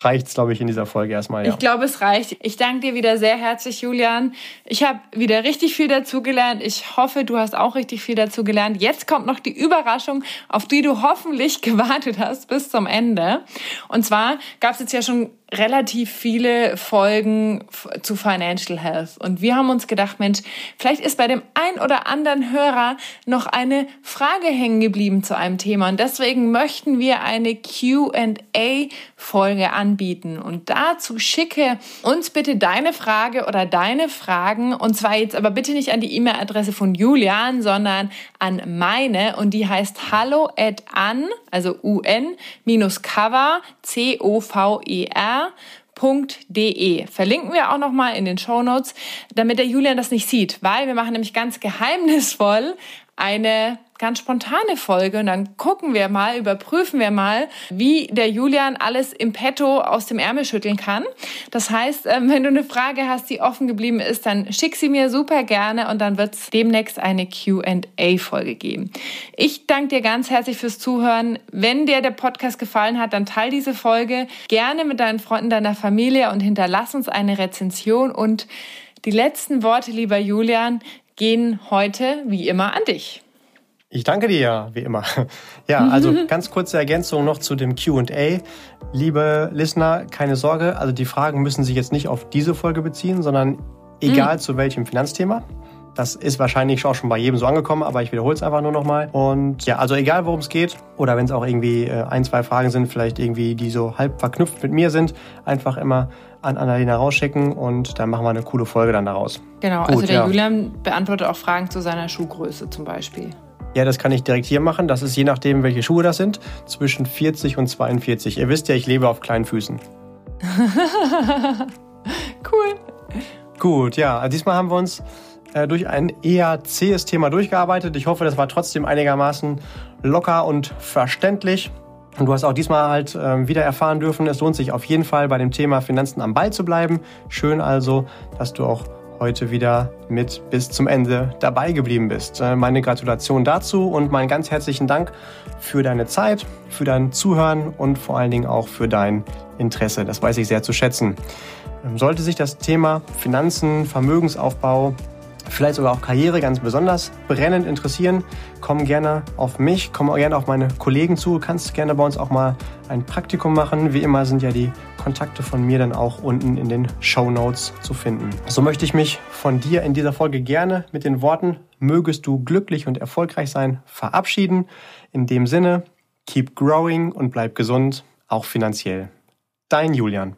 reicht es, glaube ich, in dieser Folge erstmal. Ja. Ich glaube, es reicht. Ich danke dir wieder sehr herzlich, Julian. Ich habe wieder richtig viel dazugelernt. Ich hoffe, du hast auch richtig viel dazugelernt. Jetzt kommt noch die Überraschung, auf die du hoffentlich gewartet hast bis zum Ende. Und zwar gab es jetzt ja schon relativ viele Folgen zu Financial Health. Und wir haben uns gedacht, Mensch, vielleicht ist bei dem ein oder anderen Hörer noch eine Frage hängen geblieben zu einem Thema. Und deswegen möchten wir eine Q&A-Folge anbieten. Und dazu schicke uns bitte deine Frage oder deine Fragen. Und zwar jetzt aber bitte nicht an die E-Mail-Adresse von Julian, sondern an meine. Und die heißt hallo at an, also un, minus cover, C-O-V-E-R, julian.de. Verlinken wir auch nochmal in den Show Notes, damit der Julian das nicht sieht, weil wir machen nämlich ganz geheimnisvoll eine ganz spontane Folge und dann gucken wir mal, überprüfen wir mal, wie der Julian alles im Petto aus dem Ärmel schütteln kann. Das heißt, ähm, wenn du eine Frage hast, die offen geblieben ist, dann schick sie mir super gerne und dann wird es demnächst eine Q&A-Folge geben. Ich danke dir ganz herzlich fürs Zuhören. Wenn dir der Podcast gefallen hat, dann teil diese Folge gerne mit deinen Freunden, deiner Familie und hinterlass uns eine Rezension und die letzten Worte, lieber Julian, gehen heute wie immer an dich. Ich danke dir, wie immer. Ja, also ganz kurze Ergänzung noch zu dem QA. Liebe Listener, keine Sorge, also die Fragen müssen sich jetzt nicht auf diese Folge beziehen, sondern egal mhm. zu welchem Finanzthema. Das ist wahrscheinlich auch schon bei jedem so angekommen, aber ich wiederhole es einfach nur nochmal. Und ja, also egal worum es geht oder wenn es auch irgendwie äh, ein, zwei Fragen sind, vielleicht irgendwie, die so halb verknüpft mit mir sind, einfach immer an Annalena rausschicken und dann machen wir eine coole Folge dann daraus. Genau, Gut, also der ja. Julian beantwortet auch Fragen zu seiner Schuhgröße zum Beispiel. Ja, das kann ich direkt hier machen. Das ist je nachdem, welche Schuhe das sind, zwischen 40 und 42. Ihr wisst ja, ich lebe auf kleinen Füßen. cool. Gut, ja, also diesmal haben wir uns äh, durch ein eher zähes Thema durchgearbeitet. Ich hoffe, das war trotzdem einigermaßen locker und verständlich. Und du hast auch diesmal halt äh, wieder erfahren dürfen, es lohnt sich auf jeden Fall bei dem Thema Finanzen am Ball zu bleiben. Schön also, dass du auch heute wieder mit bis zum Ende dabei geblieben bist. Äh, meine Gratulation dazu und meinen ganz herzlichen Dank für deine Zeit, für dein Zuhören und vor allen Dingen auch für dein Interesse. Das weiß ich sehr zu schätzen. Ähm, sollte sich das Thema Finanzen, Vermögensaufbau vielleicht sogar auch Karriere ganz besonders brennend interessieren, komm gerne auf mich, komm gerne auf meine Kollegen zu. Kannst gerne bei uns auch mal ein Praktikum machen. Wie immer sind ja die Kontakte von mir dann auch unten in den Show Notes zu finden. So möchte ich mich von dir in dieser Folge gerne mit den Worten mögest du glücklich und erfolgreich sein verabschieden. In dem Sinne, keep growing und bleib gesund, auch finanziell. Dein Julian.